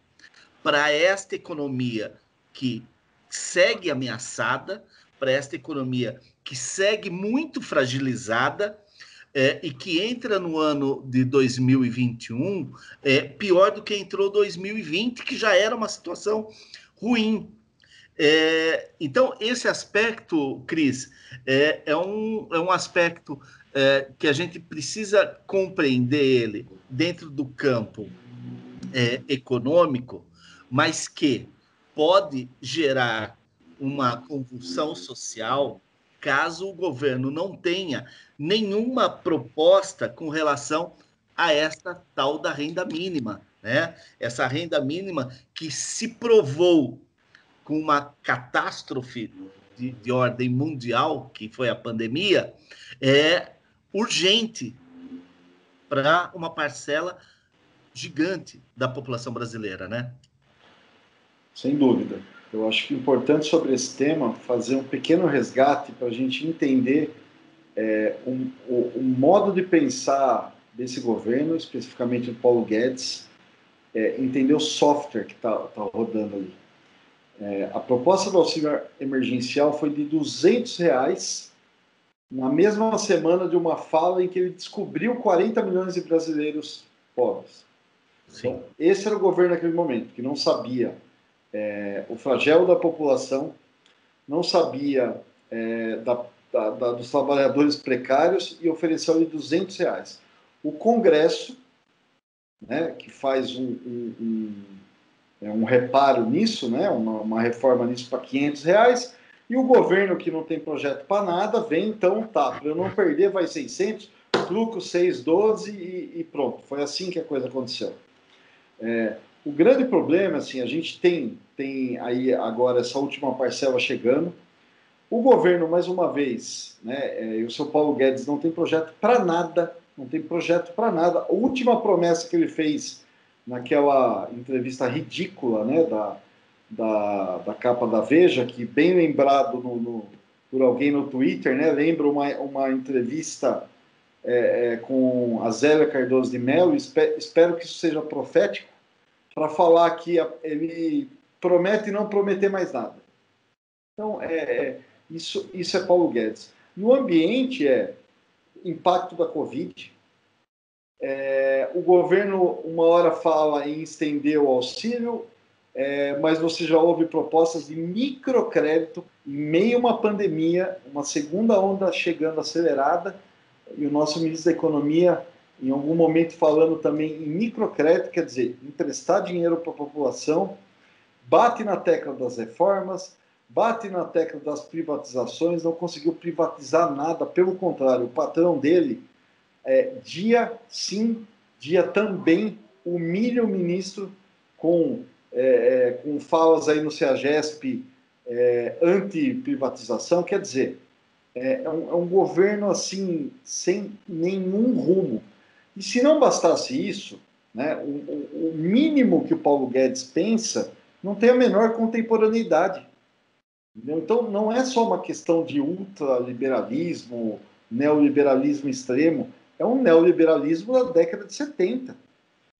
para esta economia que segue ameaçada, para esta economia que segue muito fragilizada é, e que entra no ano de 2021 é, pior do que entrou 2020, que já era uma situação ruim. É, então, esse aspecto, Cris, é, é, um, é um aspecto é, que a gente precisa compreender ele dentro do campo é, econômico, mas que pode gerar uma convulsão social caso o governo não tenha nenhuma proposta com relação a esta tal da renda mínima, né? Essa renda mínima que se provou com uma catástrofe de, de ordem mundial, que foi a pandemia, é urgente para uma parcela gigante da população brasileira, né? Sem dúvida. Eu acho que é importante sobre esse tema fazer um pequeno resgate para a gente entender é, um, o, o, modo de pensar desse governo, especificamente do Paulo Guedes, é, entender o software que está tá rodando ali. É, a proposta do auxílio emergencial foi de 200 reais na mesma semana de uma fala em que ele descobriu 40 milhões de brasileiros pobres. Sim. Então, esse era o governo naquele momento, que não sabia é, o flagelo da população, não sabia é, da, da, da, dos trabalhadores precários e ofereceu lhe 200 reais. O Congresso, né, que faz um, um, um, é, um reparo nisso, né, uma, uma reforma nisso para 500 reais, e o governo que não tem projeto para nada vem, então tá, para eu não perder vai 600, lucro 612 e, e pronto. Foi assim que a coisa aconteceu. É, o grande problema, assim, a gente tem, tem aí agora essa última parcela chegando. O governo, mais uma vez, né, é, e o seu Paulo Guedes não tem projeto para nada, não tem projeto para nada. A última promessa que ele fez naquela entrevista ridícula, né, da, da, da capa da Veja, que bem lembrado no, no, por alguém no Twitter, né, lembra uma, uma entrevista é, é, com a Zélia Cardoso de Mello, espero, espero que isso seja profético, para falar que ele promete não prometer mais nada. Então, é, é, isso, isso é Paulo Guedes. No ambiente, é impacto da Covid. É, o governo, uma hora, fala em estender o auxílio, é, mas você já ouve propostas de microcrédito em meio a uma pandemia, uma segunda onda chegando acelerada, e o nosso ministro da Economia em algum momento falando também em microcrédito, quer dizer, emprestar dinheiro para a população, bate na tecla das reformas, bate na tecla das privatizações, não conseguiu privatizar nada, pelo contrário, o patrão dele, é, dia sim, dia também, humilha o ministro com, é, é, com falas aí no CEAGESP é, anti-privatização, quer dizer, é, é, um, é um governo assim, sem nenhum rumo. E se não bastasse isso, né, o, o, mínimo que o Paulo Guedes pensa não tem a menor contemporaneidade. Então, não é só uma questão de ultraliberalismo, neoliberalismo extremo, é um neoliberalismo da década de 70,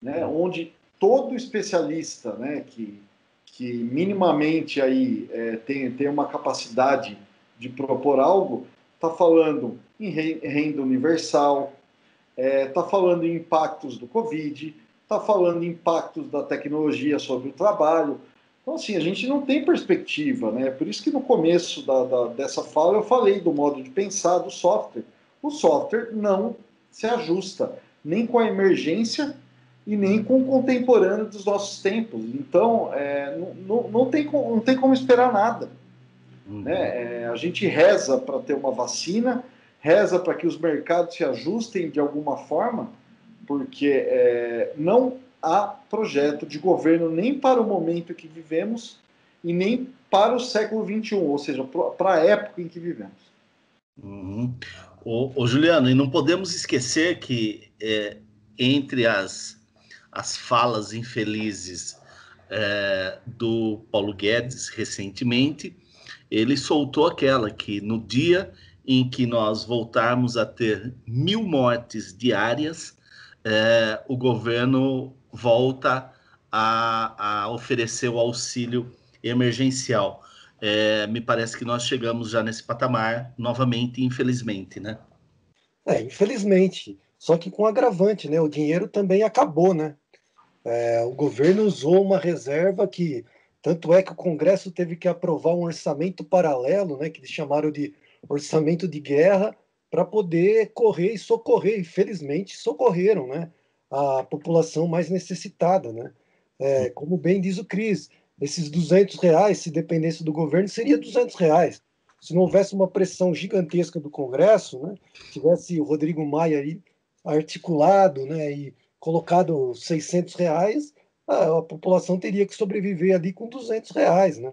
né, onde todo especialista né, que, que minimamente aí, é, tem, tem uma capacidade de propor algo está falando em renda universal, está é, tá falando em impactos do Covid, está falando em impactos da tecnologia sobre o trabalho. Então, assim, a gente não tem perspectiva, né? Por isso que no começo da, da, dessa fala eu falei do modo de pensar do software. O software não se ajusta nem com a emergência e nem com o contemporâneo dos nossos tempos. Então, é, não, não, não, tem, não tem como esperar nada. Uhum. Né? É, a gente reza para ter uma vacina, reza para que os mercados se ajustem de alguma forma, porque é, não há projeto de governo nem para o momento que vivemos e nem para o século XXI, ou seja, para a época em que vivemos. Uhum. Ô, Juliano, e não podemos esquecer que é, entre as, as falas infelizes é, do Paulo Guedes recentemente, ele soltou aquela que no dia em que nós voltarmos a ter mil mortes diárias, é, o governo volta a, a, oferecer o auxílio emergencial. É, me parece que nós chegamos já nesse patamar novamente, infelizmente, né? É, infelizmente. Só que com agravante, né? O dinheiro também acabou, né? É, o governo usou uma reserva que tanto é que o Congresso teve que aprovar um orçamento paralelo, né? Que eles chamaram de orçamento de guerra para poder correr e socorrer. Infelizmente, socorreram né, a população mais necessitada. Né? É, como bem diz o Cris, esses 200 reais, se dependesse do governo, seria 200 reais. Se não houvesse uma pressão gigantesca do Congresso, né, tivesse o Rodrigo Maia aí articulado né, e colocado 600 reais, a, a população teria que sobreviver ali com 200 reais. Né?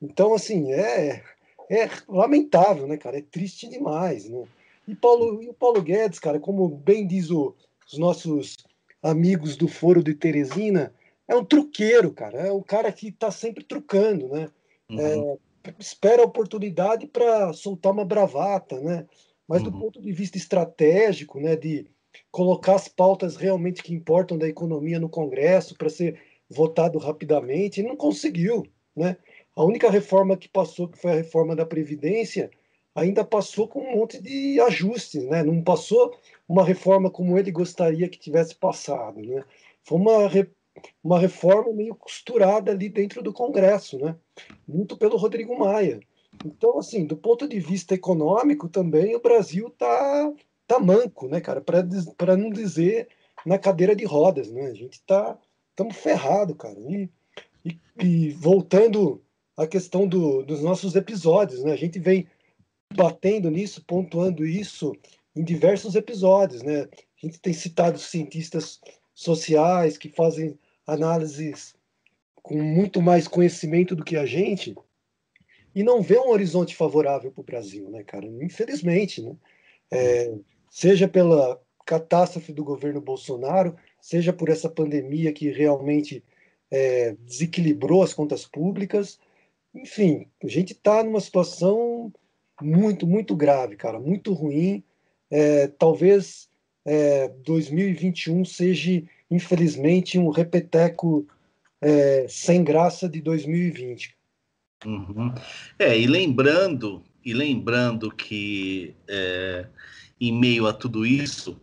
Então, assim, é, é lamentável, né, cara? É triste demais, né? E, Paulo, e o Paulo Guedes, cara, como bem diz o, os nossos amigos do Foro de Teresina, é um truqueiro, cara. É um cara que está sempre trucando, né? Uhum. É, espera a oportunidade para soltar uma bravata, né? Mas uhum. do ponto de vista estratégico, né, de colocar as pautas realmente que importam da economia no Congresso para ser votado rapidamente, ele não conseguiu, né? A única reforma que passou, que foi a reforma da Previdência, ainda passou com um monte de ajustes, né? Não passou uma reforma como ele gostaria que tivesse passado, né? Foi uma, re, uma reforma meio costurada ali dentro do Congresso, né? Muito pelo Rodrigo Maia. Então, assim, do ponto de vista econômico também, o Brasil tá, tá manco, né, cara? Para não dizer na cadeira de rodas, né? A gente tá estamos ferrado, cara. E, e, e, voltando à questão do, dos nossos episódios, né? A gente vem batendo nisso, pontuando isso em diversos episódios, né? A gente tem citado cientistas sociais que fazem análises com muito mais conhecimento do que a gente e não vê um horizonte favorável para o Brasil, né, cara? Infelizmente, né? É, seja pela catástrofe do governo Bolsonaro, seja por essa pandemia que realmente é, desequilibrou as contas públicas. Enfim, a gente está numa situação muito, muito grave, cara, muito ruim. É, talvez é, 2021 seja, infelizmente, um repeteco é, sem graça de 2020. Uhum. É, e lembrando, e lembrando que é, em meio a tudo isso,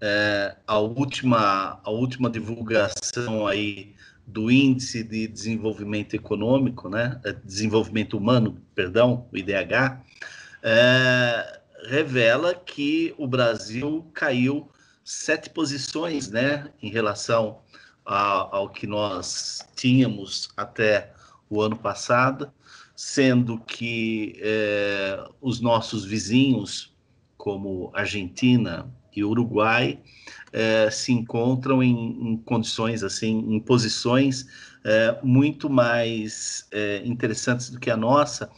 é, a, última, a última divulgação aí do Índice de Desenvolvimento Econômico, né, é, Desenvolvimento Humano, perdão, o IDH, é, revela que o Brasil caiu sete posições, né, em relação a, ao que nós tínhamos até o ano passado, sendo que é, os nossos vizinhos, como Argentina e Uruguai, é, se encontram em, em, condições, assim, em posições é, muito mais é, interessantes do que a nossa,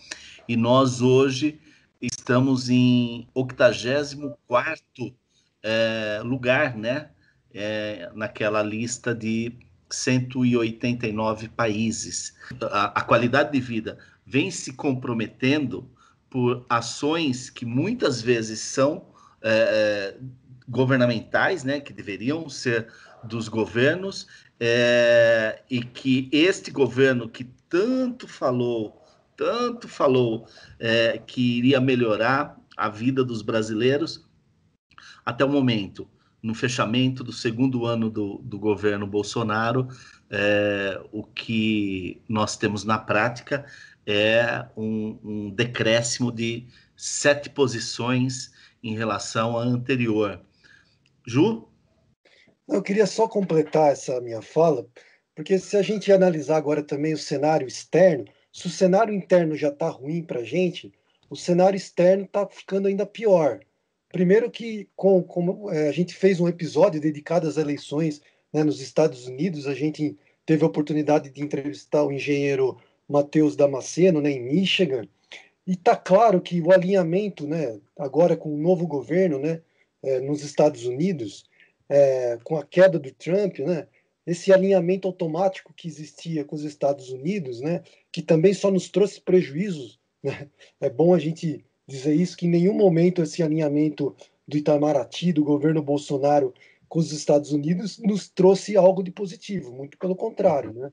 e nós hoje estamos em 84 é, lugar, né, é, naquela lista de 189 países. A, a, qualidade de vida vem se comprometendo por ações que muitas vezes são é, é, governamentais, né, que deveriam ser dos governos, é, e que este governo que tanto falou, tanto falou é, que iria melhorar a vida dos brasileiros, até o momento no fechamento do segundo ano do, do governo Bolsonaro, é, o que nós temos na prática é um, um decréscimo de sete posições em relação à anterior. Ju? Eu queria só completar essa minha fala, porque se a gente analisar agora também o cenário externo, se o cenário interno já está ruim para a gente, o cenário externo está ficando ainda pior. Primeiro que, com, como é, a gente fez um episódio dedicado às eleições né, nos Estados Unidos, a gente teve a oportunidade de entrevistar o engenheiro Matheus Damasceno, né, em Michigan, e está claro que o alinhamento, né, agora com o novo governo, né, é, nos Estados Unidos, é, com a queda do Trump, né, esse alinhamento automático que existia com os Estados Unidos, né, que também só nos trouxe prejuízos, né, é bom a gente dizer isso, que em nenhum momento esse alinhamento do Itamaraty, do governo Bolsonaro com os Estados Unidos, nos trouxe algo de positivo, muito pelo contrário, né?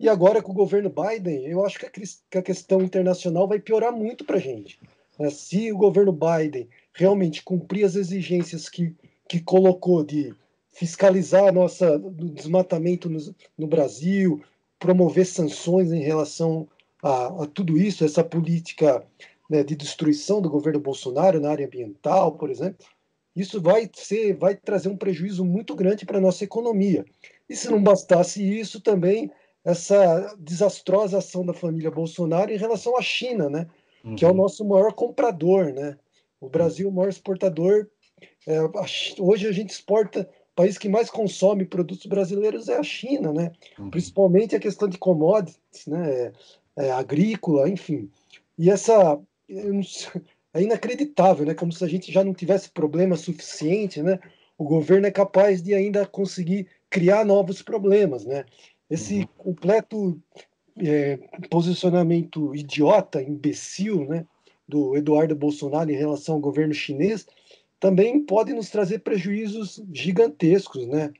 E agora com o governo Biden, eu acho que a, que a questão internacional vai piorar muito para a gente. Né? Se o governo Biden realmente cumprir as exigências que, que colocou de fiscalizar a nossa desmatamento no, no Brasil, promover sanções em relação a, a tudo isso, essa política né, de destruição do governo Bolsonaro na área ambiental, por exemplo, isso vai ser, vai trazer um prejuízo muito grande para a nossa economia. E se não bastasse isso, também essa desastrosa ação da família Bolsonaro em relação à China, né, uhum. que é o uhum. nosso maior comprador, né? O Brasil, é o maior exportador. É, hoje a gente exporta, o país que mais consome produtos brasileiros é a China, né? Uhum. Principalmente a questão de commodities, né? É, é, agrícola, enfim. E essa é inacreditável, né? Como se a gente já não tivesse problema suficiente, né? o governo é capaz de ainda conseguir criar novos problemas, né? Esse uhum. completo é, posicionamento idiota, imbecil, né, do Eduardo Bolsonaro em relação ao governo chinês, também pode nos trazer prejuízos gigantescos, né?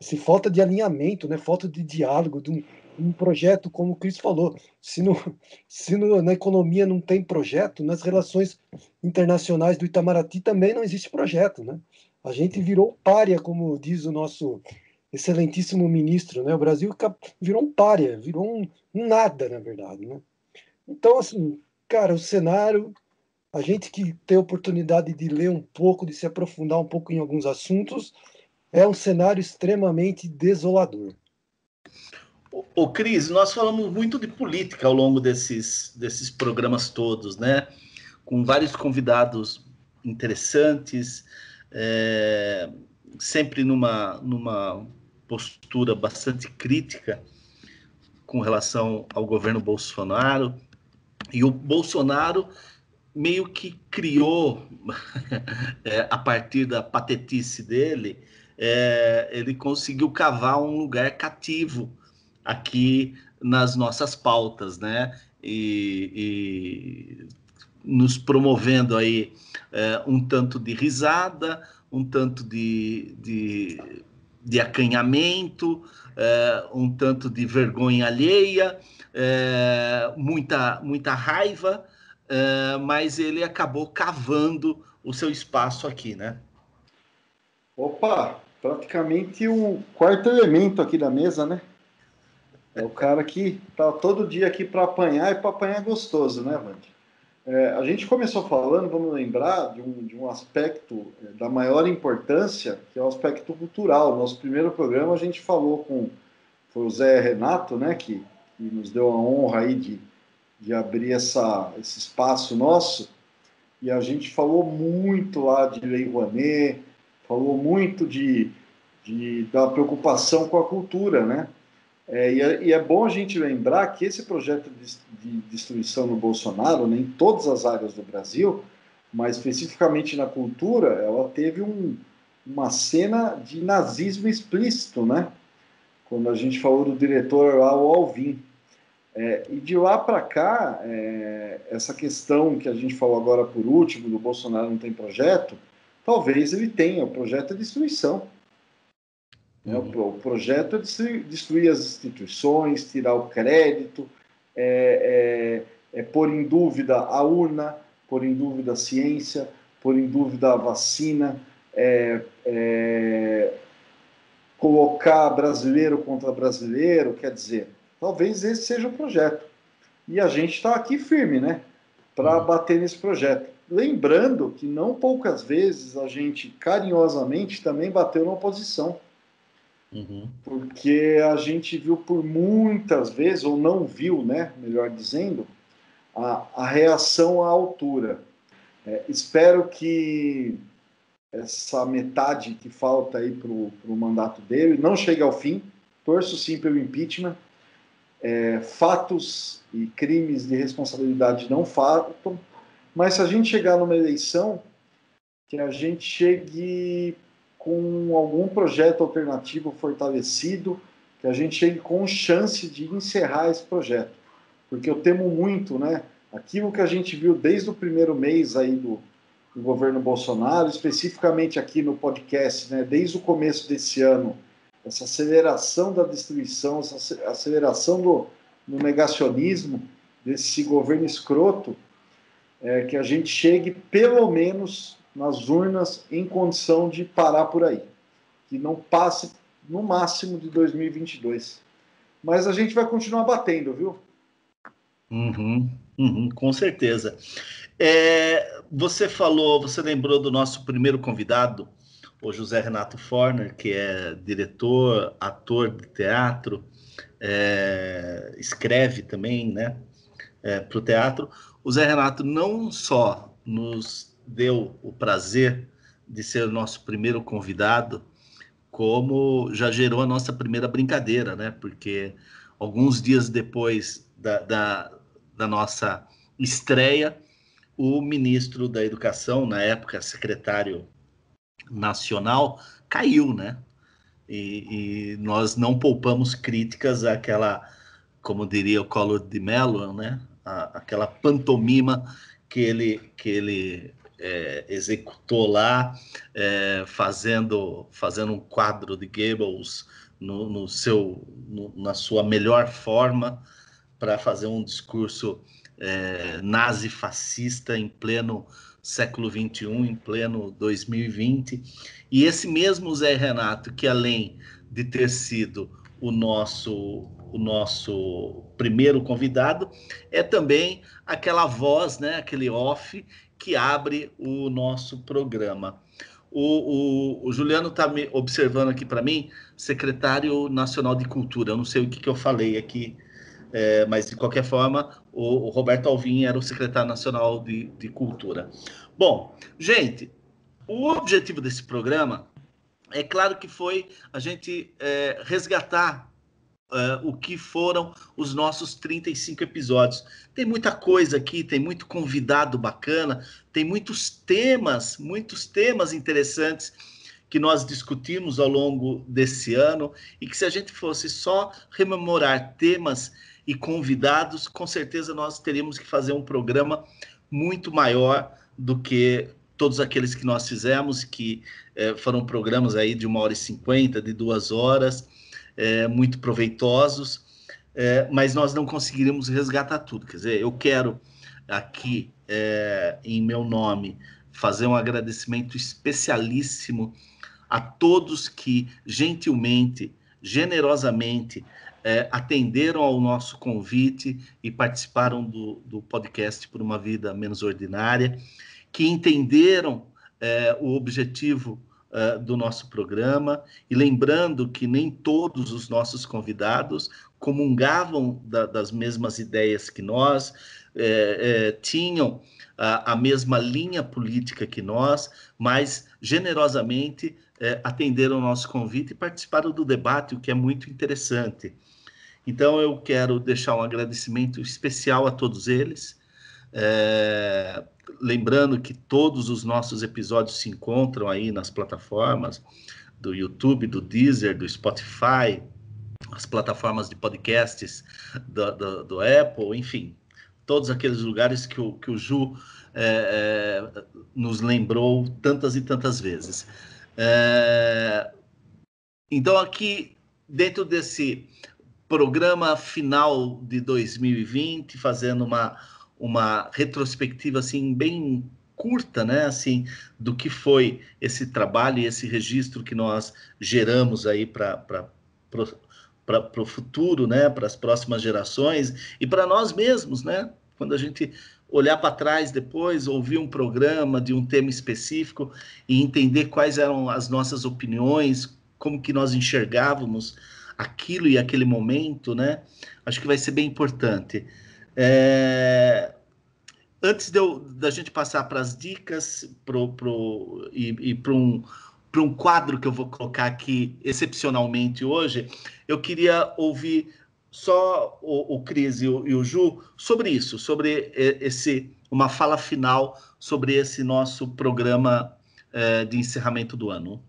Essa falta de alinhamento, né? Falta de diálogo, de um, um projeto, como o Cris falou, se, no, se no, na economia não tem projeto, nas relações internacionais do Itamaraty também não existe projeto, né? A gente virou párea, como diz o nosso excelentíssimo ministro, né? O Brasil virou um párea, virou um, um nada, na verdade, né? Então, assim, cara, o cenário, a gente que tem oportunidade de ler um pouco, de se aprofundar um pouco em alguns assuntos, é um cenário extremamente desolador. O, Cris, nós falamos muito de política ao longo desses, desses programas todos, né? Com vários convidados interessantes, é, sempre numa, numa postura bastante crítica com relação ao governo Bolsonaro. E o Bolsonaro meio que criou, é, a partir da patetice dele, é, ele conseguiu cavar um lugar cativo aqui nas nossas pautas, né? E, e nos promovendo aí é, um tanto de risada, um tanto de, de, de acanhamento, é, um tanto de vergonha alheia, é, muita, muita raiva, é, mas ele acabou cavando o seu espaço aqui, né? Opa, praticamente o quarto elemento aqui da mesa, né? É o cara que tá todo dia aqui para apanhar e para apanhar gostoso, né, Vande? É, a gente começou falando, vamos lembrar, de um, de um aspecto é, da maior importância, que é o aspecto cultural. Nosso primeiro programa a gente falou com foi o Zé Renato, né, que, que nos deu a honra aí de, de abrir essa, esse espaço nosso. E a gente falou muito lá de Lei Rouanet, falou muito de, de, da preocupação com a cultura, né? É, e, é, e, é, bom a gente lembrar que esse projeto de, de destruição no Bolsonaro, né, em todas as áreas do Brasil, mas especificamente na cultura, ela teve um, uma cena de nazismo explícito, né? Quando a gente falou do diretor lá, o Alvin. É, e de lá para cá, é, essa questão que a gente falou agora por último, do Bolsonaro não tem projeto, talvez ele tenha, o projeto é destruição. Né? O, projeto é destruir as instituições, tirar o crédito, é, é, é pôr em dúvida a urna, pôr em dúvida a ciência, pôr em dúvida a vacina, é, é, colocar brasileiro contra brasileiro, quer dizer, talvez esse seja o projeto. E a gente está aqui firme, né, para bater nesse projeto. Lembrando que não poucas vezes a gente carinhosamente também bateu na oposição. Uhum. Porque a gente viu por muitas vezes, ou não viu, né, melhor dizendo, a, a reação à altura. É, espero que essa metade que falta aí para o mandato dele não chegue ao fim. Torço sim pelo impeachment. É, fatos e crimes de responsabilidade não faltam, mas se a gente chegar numa eleição, que a gente chegue com algum projeto alternativo fortalecido, que a gente chegue com chance de encerrar esse projeto. Porque eu temo muito, né? Aquilo que a gente viu desde o primeiro mês aí do, do governo Bolsonaro, especificamente aqui no podcast, né? Desde o começo desse ano, essa aceleração da destruição, essa aceleração do, do negacionismo desse governo escroto, é, que a gente chegue pelo menos nas urnas em condição de parar por aí. Que não passe no máximo de 2022. Mas a gente vai continuar batendo, viu? Uhum, uhum, com certeza. É, você falou, você lembrou do nosso primeiro convidado, o José Renato Forner, que é diretor, ator de teatro, é, escreve também, né, é, para o teatro. O Zé Renato não só nos deu o prazer de ser o nosso primeiro convidado, como já gerou a nossa primeira brincadeira, né? Porque alguns dias depois da, da, da nossa estreia, o ministro da Educação, na época secretário nacional, caiu, né? E, e, nós não poupamos críticas àquela, como diria o Collor de Mello, né? À, aquela pantomima que ele, que ele é, executou lá, é, fazendo, fazendo um quadro de Goebbels no, no seu, no, na sua melhor forma para fazer um discurso é, nazi-fascista em pleno século XXI, em pleno 2020. E esse mesmo Zé Renato, que além de ter sido o nosso o nosso primeiro convidado, é também aquela voz, né, aquele off que abre o nosso programa. O, o, o Juliano está me observando aqui para mim, secretário nacional de cultura. Eu não sei o que, que eu falei aqui, é, mas de qualquer forma, o, o, Roberto Alvim era o secretário nacional de, de cultura. Bom, gente, o objetivo desse programa é claro que foi a gente é, resgatar uh, o que foram os nossos 35 episódios. Tem muita coisa aqui, tem muito convidado bacana, tem muitos temas, muitos temas interessantes que nós discutimos ao longo desse ano e que se a gente fosse só rememorar temas e convidados, com certeza nós teríamos que fazer um programa muito maior do que todos aqueles que nós fizemos, que eh, foram programas aí de uma hora e cinquenta, de duas horas, é, muito proveitosos, é, mas nós não conseguiríamos resgatar tudo. Quer dizer, eu quero aqui, é, em meu nome, fazer um agradecimento especialíssimo a todos que gentilmente, generosamente, é, atenderam ao nosso convite e participaram do, do podcast Por uma Vida Menos Ordinária, que entenderam é, o objetivo uh, do nosso programa. E lembrando que nem todos os nossos convidados comungavam da, das mesmas ideias que nós, é, é, tinham a, a, mesma linha política que nós, mas generosamente é, atenderam o nosso convite e participaram do debate, o que é muito interessante. Então, eu quero deixar um agradecimento especial a todos eles. É, lembrando que todos os nossos episódios se encontram aí nas plataformas do YouTube, do Deezer, do Spotify, as plataformas de podcasts do, do, do Apple, enfim, todos aqueles lugares que o, que o Ju é, é, nos lembrou tantas e tantas vezes. É, então, aqui, dentro desse programa final de 2020, fazendo uma uma retrospectiva assim bem curta, né, assim, do que foi esse trabalho e esse registro que nós geramos aí para para o futuro, né, para as próximas gerações e para nós mesmos, né, quando a gente olhar para trás depois, ouvir um programa de um tema específico e entender quais eram as nossas opiniões, como que nós enxergávamos aquilo e aquele momento, né? Acho que vai ser bem importante. É... Antes eu, da gente passar para as dicas pro, pro, e, e para um, um quadro que eu vou colocar aqui excepcionalmente hoje, eu queria ouvir só o, o Cris e o, e o Ju sobre isso, sobre esse uma fala final sobre esse nosso programa é, de encerramento do ano.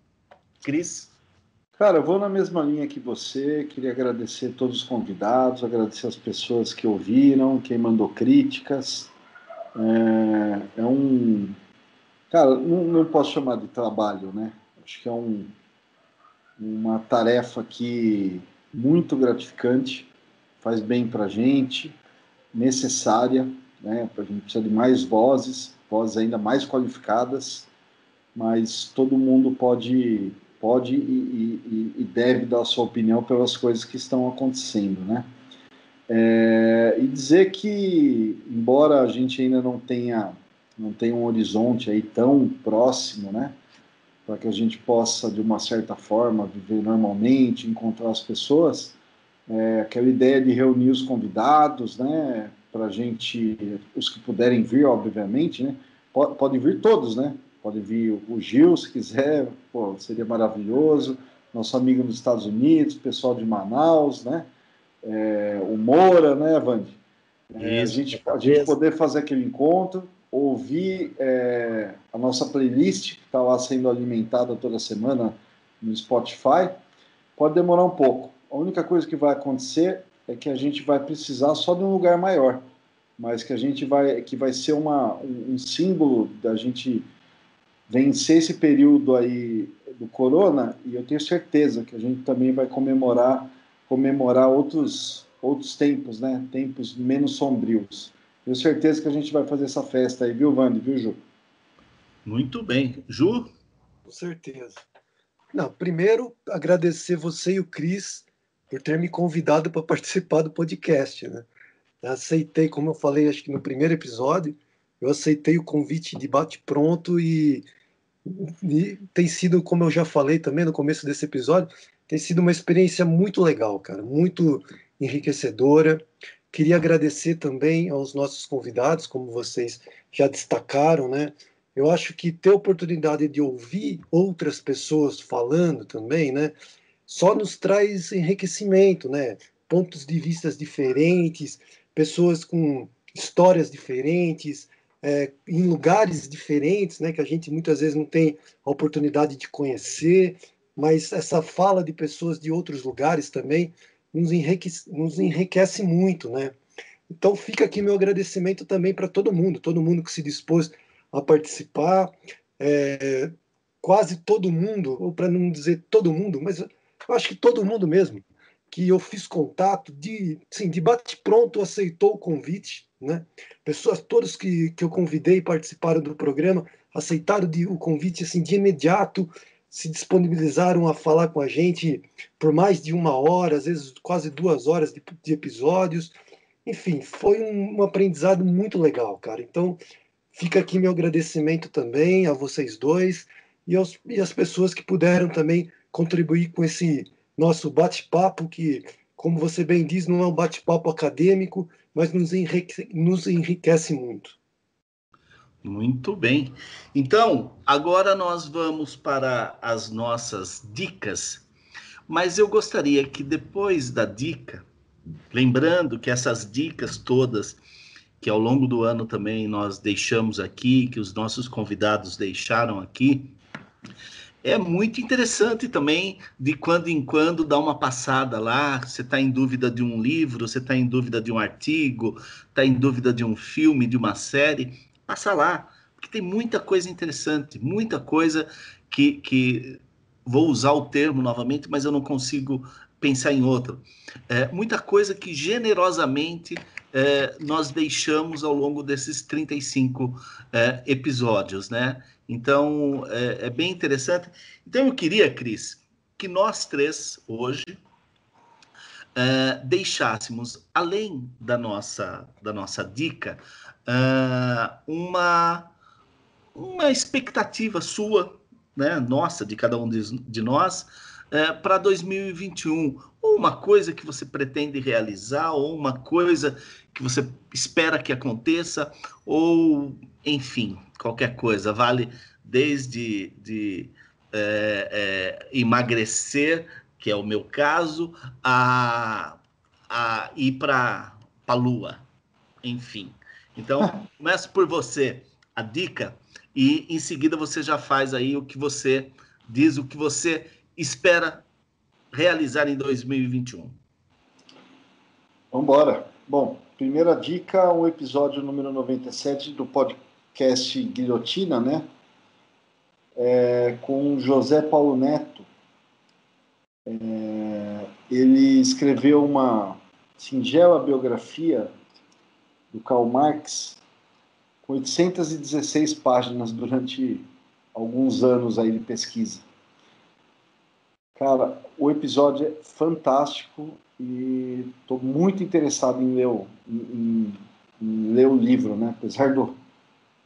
Cris? Cara, eu vou na mesma linha que você. Queria agradecer todos os convidados, agradecer as pessoas que ouviram, quem mandou críticas. É, é um. Cara, não, não, posso chamar de trabalho, né? Acho que é um, uma tarefa que muito gratificante, faz bem para gente, necessária, né? A gente precisa de mais vozes, vozes ainda mais qualificadas, mas todo mundo pode pode e, e, e, deve dar sua opinião pelas coisas que estão acontecendo, né? É, e dizer que, embora a gente ainda não tenha, não tenha um horizonte aí tão próximo, né? Para que a gente possa, de uma certa forma, viver normalmente, encontrar as pessoas, é, aquela ideia de reunir os convidados, né? Para a gente, os que puderem vir, obviamente, né? Podem vir todos, né? Pode vir o Gil, se quiser, pô, seria maravilhoso. Nosso amigo nos Estados Unidos, pessoal de Manaus, né? É, o Moura, né, Vande? É, a, gente, a gente poder fazer aquele encontro, ouvir é, a nossa playlist, que está lá sendo alimentada toda semana no Spotify, pode demorar um pouco. A única coisa que vai acontecer é que a gente vai precisar só de um lugar maior, mas que a gente vai, que vai ser uma, um, um símbolo da gente vencer esse período aí do corona e eu tenho certeza que a gente também vai comemorar comemorar outros outros tempos, né? Tempos menos sombrios. Tenho certeza que a gente vai fazer essa festa aí, viu, Vande, viu, Ju? Muito bem. Ju? Com certeza. Não, primeiro agradecer você e o Cris por ter me convidado para participar do podcast, né? Eu aceitei, como eu falei, acho que no primeiro episódio, eu aceitei o convite de bate pronto e e tem sido, como eu já falei também no começo desse episódio, tem sido uma experiência muito legal, cara, muito enriquecedora. Queria agradecer também aos nossos convidados, como vocês já destacaram, né? Eu acho que ter a oportunidade de ouvir outras pessoas falando também, né? Só nos traz enriquecimento, né? Pontos de vistas diferentes, pessoas com histórias diferentes, é, em lugares diferentes, né, que a gente muitas vezes não tem a oportunidade de conhecer, mas essa fala de pessoas de outros lugares também nos enriquece, nos enriquece muito, né? Então fica aqui meu agradecimento também para todo mundo, todo mundo que se dispôs a participar, é, quase todo mundo, ou para não dizer todo mundo, mas eu acho que todo mundo mesmo, que eu fiz contato, de, sim, de bate-pronto aceitou o convite, né? Pessoas todas que, que eu convidei participaram do programa, aceitaram de, o convite assim de imediato, se disponibilizaram a falar com a gente por mais de uma hora, às vezes quase duas horas de, de episódios. Enfim, foi um, um aprendizado muito legal, cara. Então, fica aqui meu agradecimento também a vocês dois e, aos, e as pessoas que puderam também contribuir com esse nosso bate-papo, que, como você bem diz, não é um bate-papo acadêmico, mas nos enriquece, nos enriquece muito. Muito bem. Então, agora nós vamos para as nossas dicas, mas eu gostaria que depois da dica, lembrando que essas dicas todas que ao longo do ano também nós deixamos aqui, que os nossos convidados deixaram aqui, é muito interessante também, de quando em quando, dar uma passada lá. Você está em dúvida de um livro, você está em dúvida de um artigo, está em dúvida de um filme, de uma série. Passa lá, porque tem muita coisa interessante, muita coisa que, que vou usar o termo novamente, mas eu não consigo pensar em outro. É, muita coisa que generosamente é, nós deixamos ao longo desses 35 é, episódios, né? Então, é, é, bem interessante. Então, eu queria, Cris, que nós três, hoje, é, deixássemos, além da nossa, da nossa dica, é, uma, uma expectativa sua, né, nossa, de cada um de, de nós, é, para 2021. Ou uma coisa que você pretende realizar, ou uma coisa que você espera que aconteça, ou, enfim, qualquer coisa. Vale desde de, é, é, emagrecer, que é o meu caso, a, a ir para a lua. Enfim. Então, começo por você, a dica, e em seguida você já faz aí o que você diz, o que você espera realizar em 2021? Vamos embora. Bom, primeira dica, o episódio número 97 do podcast Guilhotina, né? É, com José Paulo Neto. É, ele escreveu uma singela biografia do Karl Marx com 816 páginas durante alguns anos aí de pesquisa. Cara, o episódio é fantástico e estou muito interessado em ler, o, em, em ler o livro, né? Apesar do,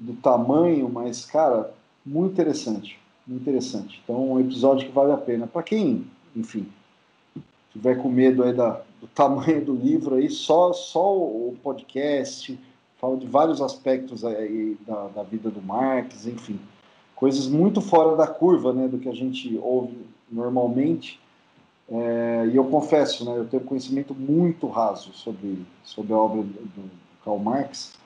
do tamanho, mas, cara, muito interessante, muito interessante. Então, um episódio que vale a pena. Para quem, enfim, tiver com medo aí da, do tamanho do livro aí, só, só o podcast fala de vários aspectos aí da, da vida do Marx, enfim, coisas muito fora da curva, né, do que a gente ouve normalmente. É, e eu confesso, né, eu tenho conhecimento muito raso sobre, sobre a obra do, do Karl Marx.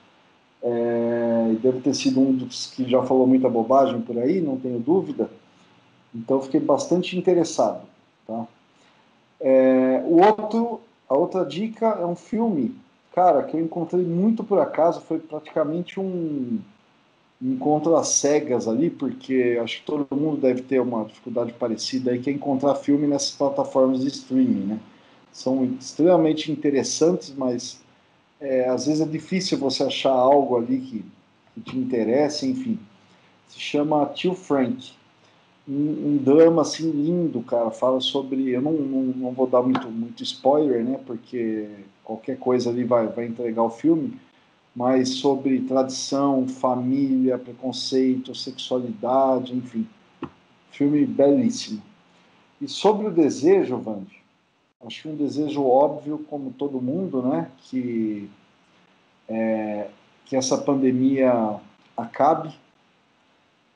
É, deve ter sido um dos que já falou muita bobagem por aí, não tenho dúvida. Então fiquei bastante interessado. Tá? É, o outro, a outra dica é um filme, cara, que eu encontrei muito por acaso, foi praticamente um encontro às cegas ali, porque acho que todo mundo deve ter uma dificuldade parecida aí, que é encontrar filme nessas plataformas de streaming, né? São extremamente interessantes, mas é, às vezes é difícil você achar algo ali que, que te interesse, enfim. Se chama Tio Frank. Um, um, drama assim lindo, cara. Fala sobre. Eu não, não, não, vou dar muito, muito spoiler, né? Porque qualquer coisa ali vai, vai entregar o filme. Mas sobre tradição, família, preconceito, sexualidade, enfim. Filme belíssimo. E sobre o desejo, Vande, acho que um desejo óbvio, como todo mundo, né? Que, é, que essa pandemia acabe,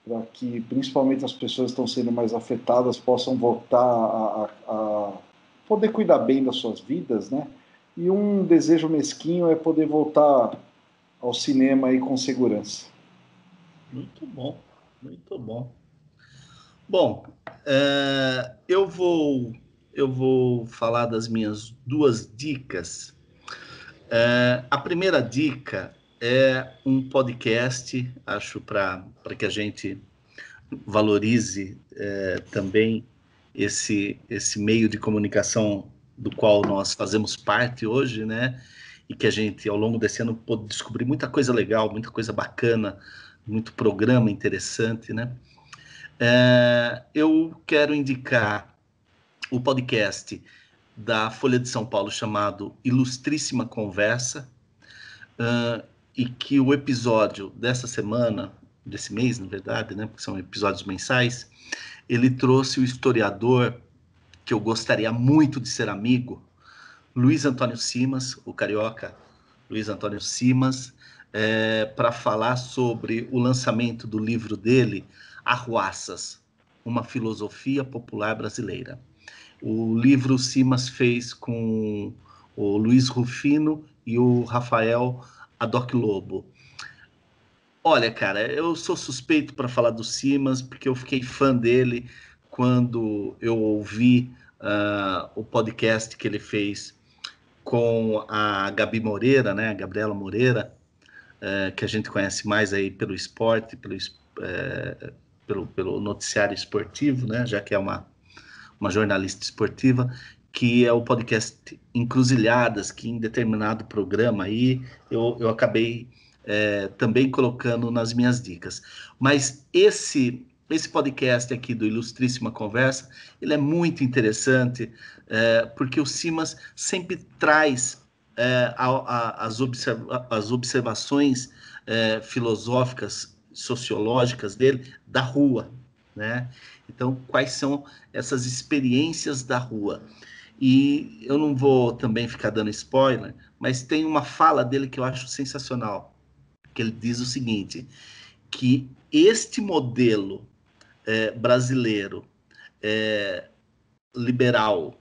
para que principalmente as pessoas que estão sendo mais afetadas possam voltar a, a, a, poder cuidar bem das suas vidas, né? E um desejo mesquinho é poder voltar ao cinema aí com segurança. Muito bom, muito bom. Bom, é, eu vou eu vou falar das minhas duas dicas. É, a primeira dica é um podcast, acho, para que a gente valorize é, também esse, esse meio de comunicação do qual nós fazemos parte hoje, né? E que a gente, ao longo desse ano, pôde descobrir muita coisa legal, muita coisa bacana, muito programa interessante, né? É, eu quero indicar o podcast da Folha de São Paulo chamado Ilustríssima Conversa, uh, e que o episódio dessa semana, desse mês, na verdade, né, porque são episódios mensais, ele trouxe o historiador que eu gostaria muito de ser amigo, Luiz Antônio Simas, o carioca Luiz Antônio Simas, é, para falar sobre o lançamento do livro dele, Arruaças, uma filosofia popular brasileira. O livro Simas fez com o Luiz Rufino e o Rafael Adoc Lobo. Olha, cara, eu sou suspeito para falar do Simas, porque eu fiquei fã dele quando eu ouvi uh, o podcast que ele fez com a Gabi Moreira, né, a Gabriela Moreira, uh, que a gente conhece mais aí pelo esporte, pelo, uh, pelo, pelo noticiário esportivo, né, já que é uma uma jornalista esportiva, que é o podcast Encruzilhadas, que em determinado programa aí eu, eu acabei é, também colocando nas minhas dicas. Mas esse esse podcast aqui do Ilustríssima Conversa, ele é muito interessante, é, porque o Simas sempre traz é, a, a, as, observa as observações é, filosóficas, sociológicas dele da rua, né? Então, quais são essas experiências da rua? E eu não vou também ficar dando spoiler, mas tem uma fala dele que eu acho sensacional, que ele diz o seguinte, que este modelo é, brasileiro é, liberal,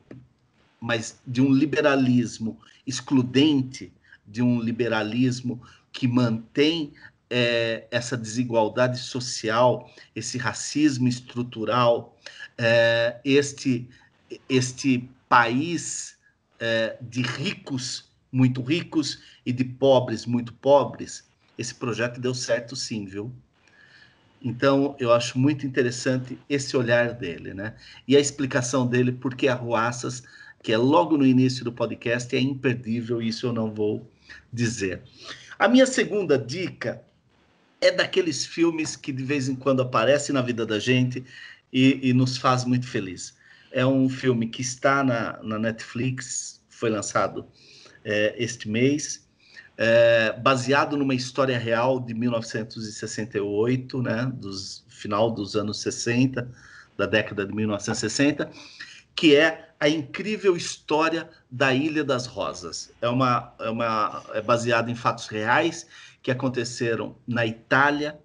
mas de um liberalismo excludente, de um liberalismo que mantém é, essa desigualdade social, esse racismo estrutural, é, este, este país é, de ricos muito ricos e de pobres muito pobres, esse projeto deu certo sim, viu? Então, eu acho muito interessante esse olhar dele, né? E a explicação dele por que Arruaças, que é logo no início do podcast, é imperdível, isso eu não vou dizer. A minha segunda dica é daqueles filmes que de vez em quando aparecem na vida da gente e, e nos faz muito feliz. É um filme que está na, na Netflix, foi lançado é, este mês, é, baseado numa história real de 1968, né, dos final dos anos 60, da década de 1960, que é a incrível história da Ilha das Rosas. É uma é uma é baseado em fatos reais que aconteceram na Itália,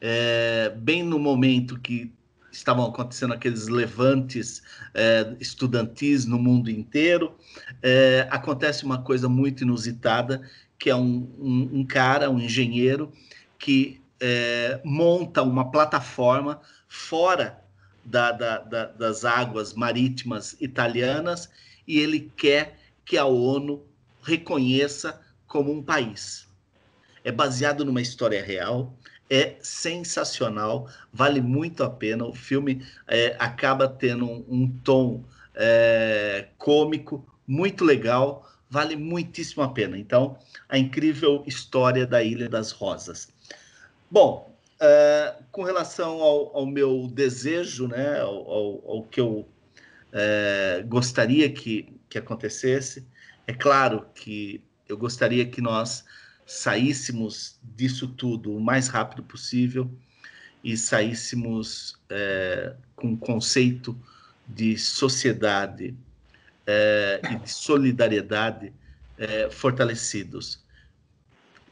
é, bem no momento que estavam acontecendo aqueles levantes é, estudantis no mundo inteiro. É, acontece uma coisa muito inusitada, que é um, um, um cara, um engenheiro, que é, monta uma plataforma fora da, da, da, das águas marítimas italianas e ele quer que a ONU reconheça como um país. É baseado numa história real, é sensacional, vale muito a pena. O filme é, acaba tendo um, um tom é, cômico, muito legal, vale muitíssimo a pena. Então, a incrível história da Ilha das Rosas. Bom, é, com relação ao, ao, meu desejo, né, ao, ao, ao que eu é, gostaria que, que acontecesse, é claro que eu gostaria que nós saíssemos disso tudo o mais rápido possível e saíssemos é, com um conceito de sociedade é, e de solidariedade é, fortalecidos.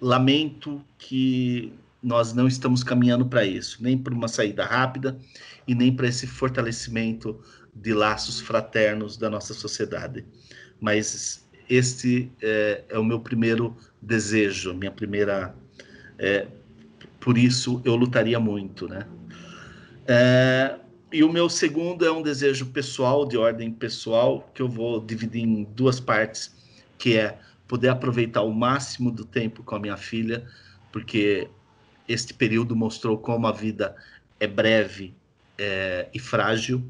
Lamento que nós não estamos caminhando para isso, nem para uma saída rápida e nem para esse fortalecimento de laços fraternos da nossa sociedade. Mas este é, é o meu primeiro desejo, minha primeira. É, por isso eu lutaria muito, né? É, e o meu segundo é um desejo pessoal, de ordem pessoal, que eu vou dividir em duas partes, que é poder aproveitar o máximo do tempo com a minha filha, porque este período mostrou como a vida é breve é, e frágil.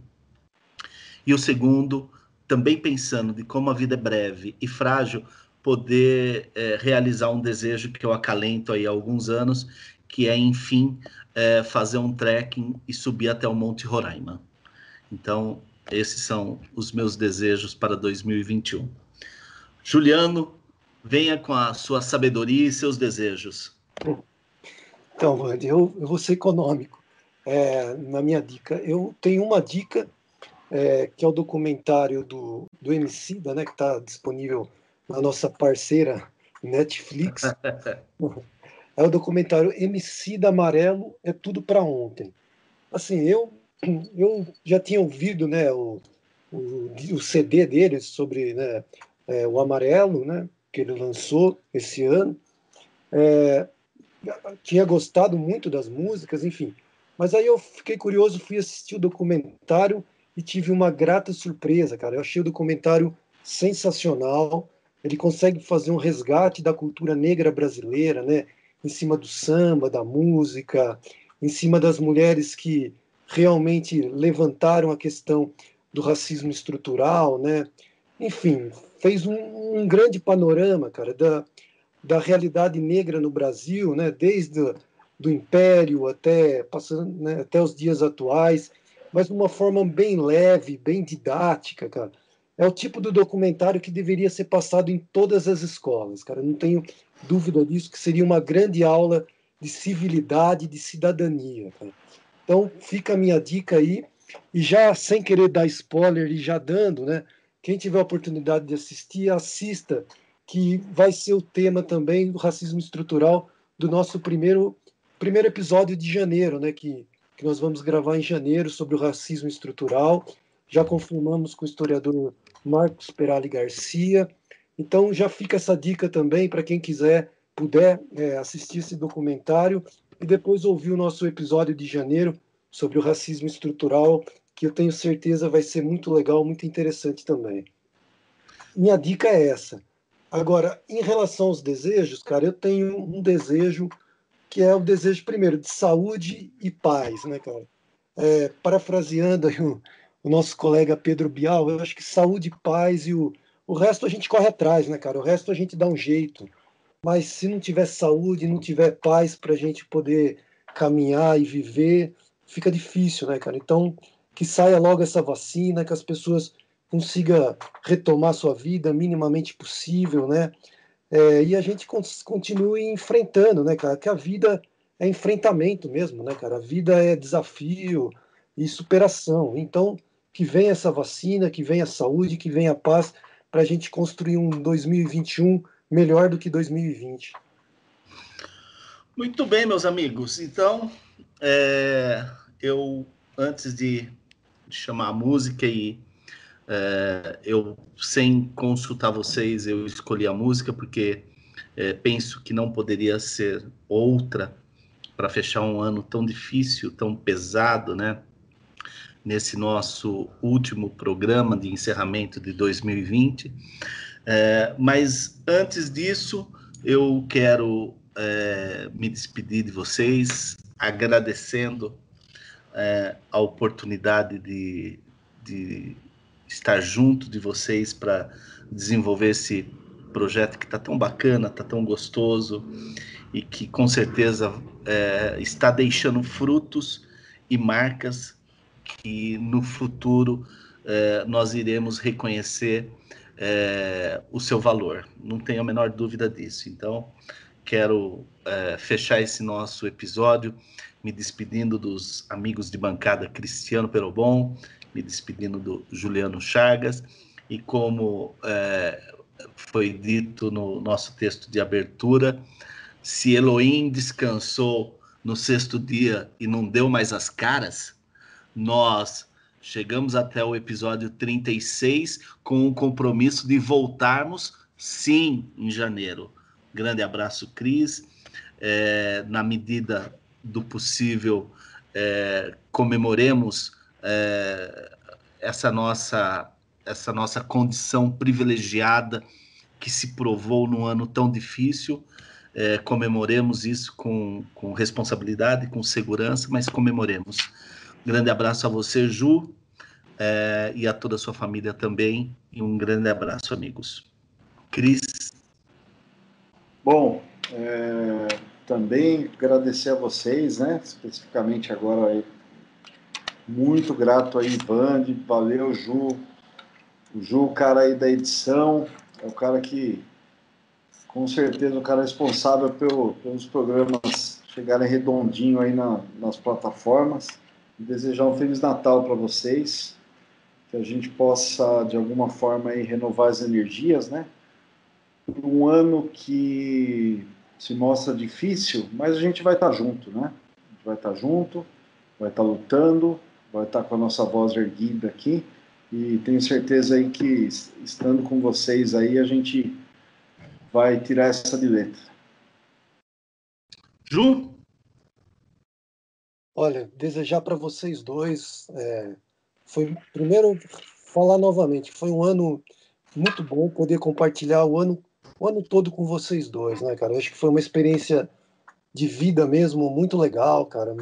E o segundo, também pensando de como a vida é breve e frágil, poder é, realizar um desejo que eu acalento aí há alguns anos, que é, enfim, é, fazer um trekking e subir até o Monte Roraima. Então, esses são os meus desejos para 2021. Juliano, venha com a sua sabedoria e seus desejos. Então, eu, eu vou ser econômico é, na minha dica. Eu tenho uma dica é, que é o documentário do, do Emicida, né, que está disponível na nossa parceira Netflix. é o documentário Emicida Amarelo é tudo para ontem. Assim, eu eu já tinha ouvido, né, o, o, o CD dele sobre né, é, o Amarelo, né, que ele lançou esse ano. É, tinha gostado muito das músicas, enfim. Mas aí eu fiquei curioso, fui assistir o documentário e tive uma grata surpresa, cara. Eu achei o documentário sensacional. Ele consegue fazer um resgate da cultura negra brasileira, né? Em cima do samba, da música, em cima das mulheres que realmente levantaram a questão do racismo estrutural, né? Enfim, fez um, um grande panorama, cara, da, da realidade negra no Brasil, né, desde do Império até passando né, até os dias atuais, mas de uma forma bem leve, bem didática, cara. É o tipo do documentário que deveria ser passado em todas as escolas, cara. Não tenho dúvida disso, que seria uma grande aula de civilidade, de cidadania. Cara. Então fica a minha dica aí e já sem querer dar spoiler e já dando, né? Quem tiver a oportunidade de assistir, assista que vai ser o tema também do racismo estrutural do nosso primeiro, primeiro episódio de janeiro, né, que, que nós vamos gravar em janeiro sobre o racismo estrutural. Já confirmamos com o historiador Marcos Perali Garcia. Então já fica essa dica também para quem quiser, puder é, assistir esse documentário e depois ouvir o nosso episódio de janeiro sobre o racismo estrutural, que eu tenho certeza vai ser muito legal, muito interessante também. Minha dica é essa Agora, em relação aos desejos, cara, eu tenho um desejo que é o desejo, primeiro, de saúde e paz, né, cara? É, parafraseando o, o, nosso colega Pedro Bial, eu acho que saúde paz e o, o resto a gente corre atrás, né, cara? O resto a gente dá um jeito. Mas se não tiver saúde, não tiver paz para a gente poder caminhar e viver, fica difícil, né, cara? Então, que saia logo essa vacina, que as pessoas consiga retomar sua vida minimamente possível, né? É, e a gente continue enfrentando, né, cara? Que a vida é enfrentamento mesmo, né, cara? A vida é desafio e superação. Então, que venha essa vacina, que venha a saúde, que venha a paz para a gente construir um 2021 melhor do que 2020. Muito bem, meus amigos. Então, é, eu, antes de, chamar a música e é, eu, sem consultar vocês, eu escolhi a música porque é, penso que não poderia ser outra para fechar um ano tão difícil, tão pesado, né? nesse nosso último programa de encerramento de 2020. É, mas antes disso, eu quero é, me despedir de vocês, agradecendo é, a oportunidade de, de estar junto de vocês para desenvolver esse projeto que está tão bacana, está tão gostoso e que com certeza é, está deixando frutos e marcas que no futuro é, nós iremos reconhecer é, o seu valor. Não tenho a menor dúvida disso. Então, quero é, fechar esse nosso episódio me despedindo dos amigos de bancada Cristiano Perobon, me despedindo do Juliano Chagas e como é, foi dito no nosso texto de abertura, se Elohim descansou no sexto dia e não deu mais as caras, nós chegamos até o episódio 36 com o compromisso de voltarmos sim em janeiro. Grande abraço, Cris. É, na medida do possível, é, comemoremos é, essa nossa essa nossa condição privilegiada que se provou num ano tão difícil. É, comemoremos isso com, com responsabilidade, com segurança, mas comemoremos. Grande abraço a você, Ju, é, e a toda a sua família também. E um grande abraço, amigos. Cris. Bom, é, também agradecer a vocês, né? Especificamente agora aí. Muito grato aí, Band, valeu, Ju, o Ju, o cara aí da edição, é o cara que, com certeza, o cara responsável pelo, pelos programas chegarem redondinho aí na, nas plataformas. E desejar um Feliz Natal para vocês, que a gente possa, de alguma forma, aí, renovar as energias, né? Um ano que se mostra difícil, mas a gente vai estar tá junto, né? A gente vai estar tá junto, vai estar tá lutando, vai estar com a nossa voz erguida aqui e tenho certeza aí que estando com vocês aí a gente vai tirar essa de letra. Ju? Olha, desejar para vocês dois, é, foi primeiro falar novamente, foi um ano muito bom poder compartilhar o ano, o ano todo com vocês dois, né, cara? Eu acho que foi uma experiência de vida mesmo muito legal, cara.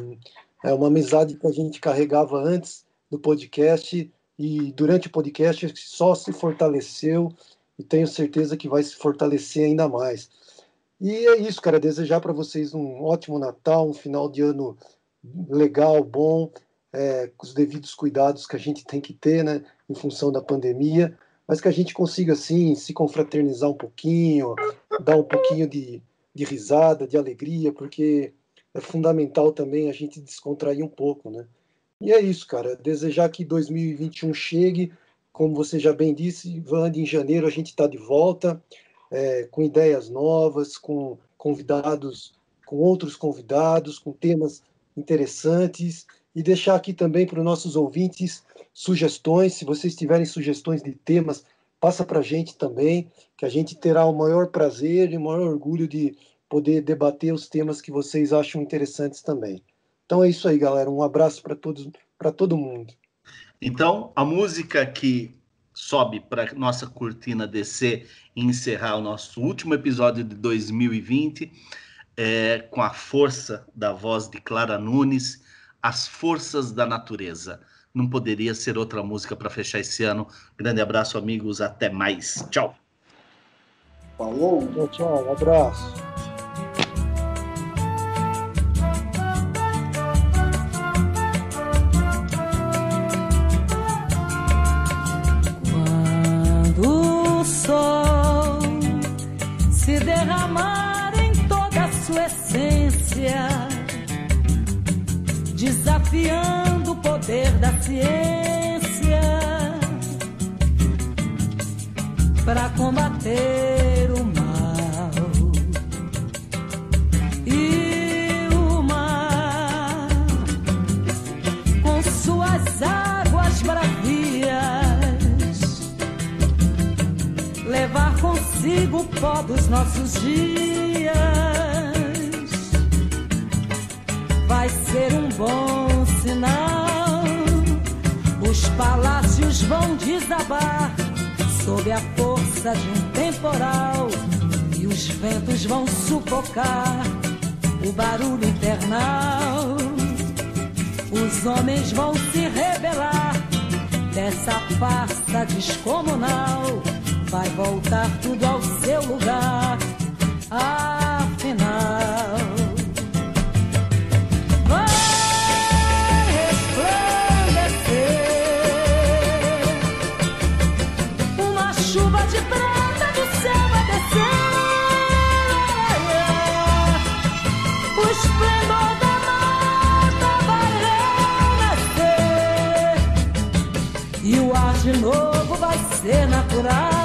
É uma amizade que a gente carregava antes do podcast e durante o podcast só se fortaleceu e tenho certeza que vai se fortalecer ainda mais. E é isso, cara. Desejar para vocês um ótimo Natal, um final de ano legal, bom, é, com os devidos cuidados que a gente tem que ter, né, em função da pandemia, mas que a gente consiga, assim, se confraternizar um pouquinho, dar um pouquinho de, de risada, de alegria, porque é fundamental também a gente descontrair um pouco, né? E é isso, cara. Desejar que 2021 chegue, como você já bem disse, Vande, em janeiro a gente está de volta, é, com ideias novas, com convidados, com outros convidados, com temas interessantes, e deixar aqui também para os nossos ouvintes sugestões. Se vocês tiverem sugestões de temas, passa para a gente também, que a gente terá o maior prazer e o maior orgulho de poder debater os temas que vocês acham interessantes também. Então é isso aí, galera. Um abraço para todos, para todo mundo. Então, a música que sobe para nossa cortina descer e encerrar o nosso último episódio de 2020 é com a força da voz de Clara Nunes, As Forças da Natureza. Não poderia ser outra música para fechar esse ano. Grande abraço, amigos. Até mais. Tchau. Falou. Tchau, tchau. Um abraço. Desafiando o poder da ciência para combater o mal. E o mar, com suas águas bravias, levar consigo o pó dos nossos dias vai ser um bom sinal palácios vão desabar sob a força de um temporal e os ventos vão sufocar o barulho infernal. Os homens vão se rebelar dessa farsa descomunal. Vai voltar tudo ao seu lugar, afinal. Vai renascer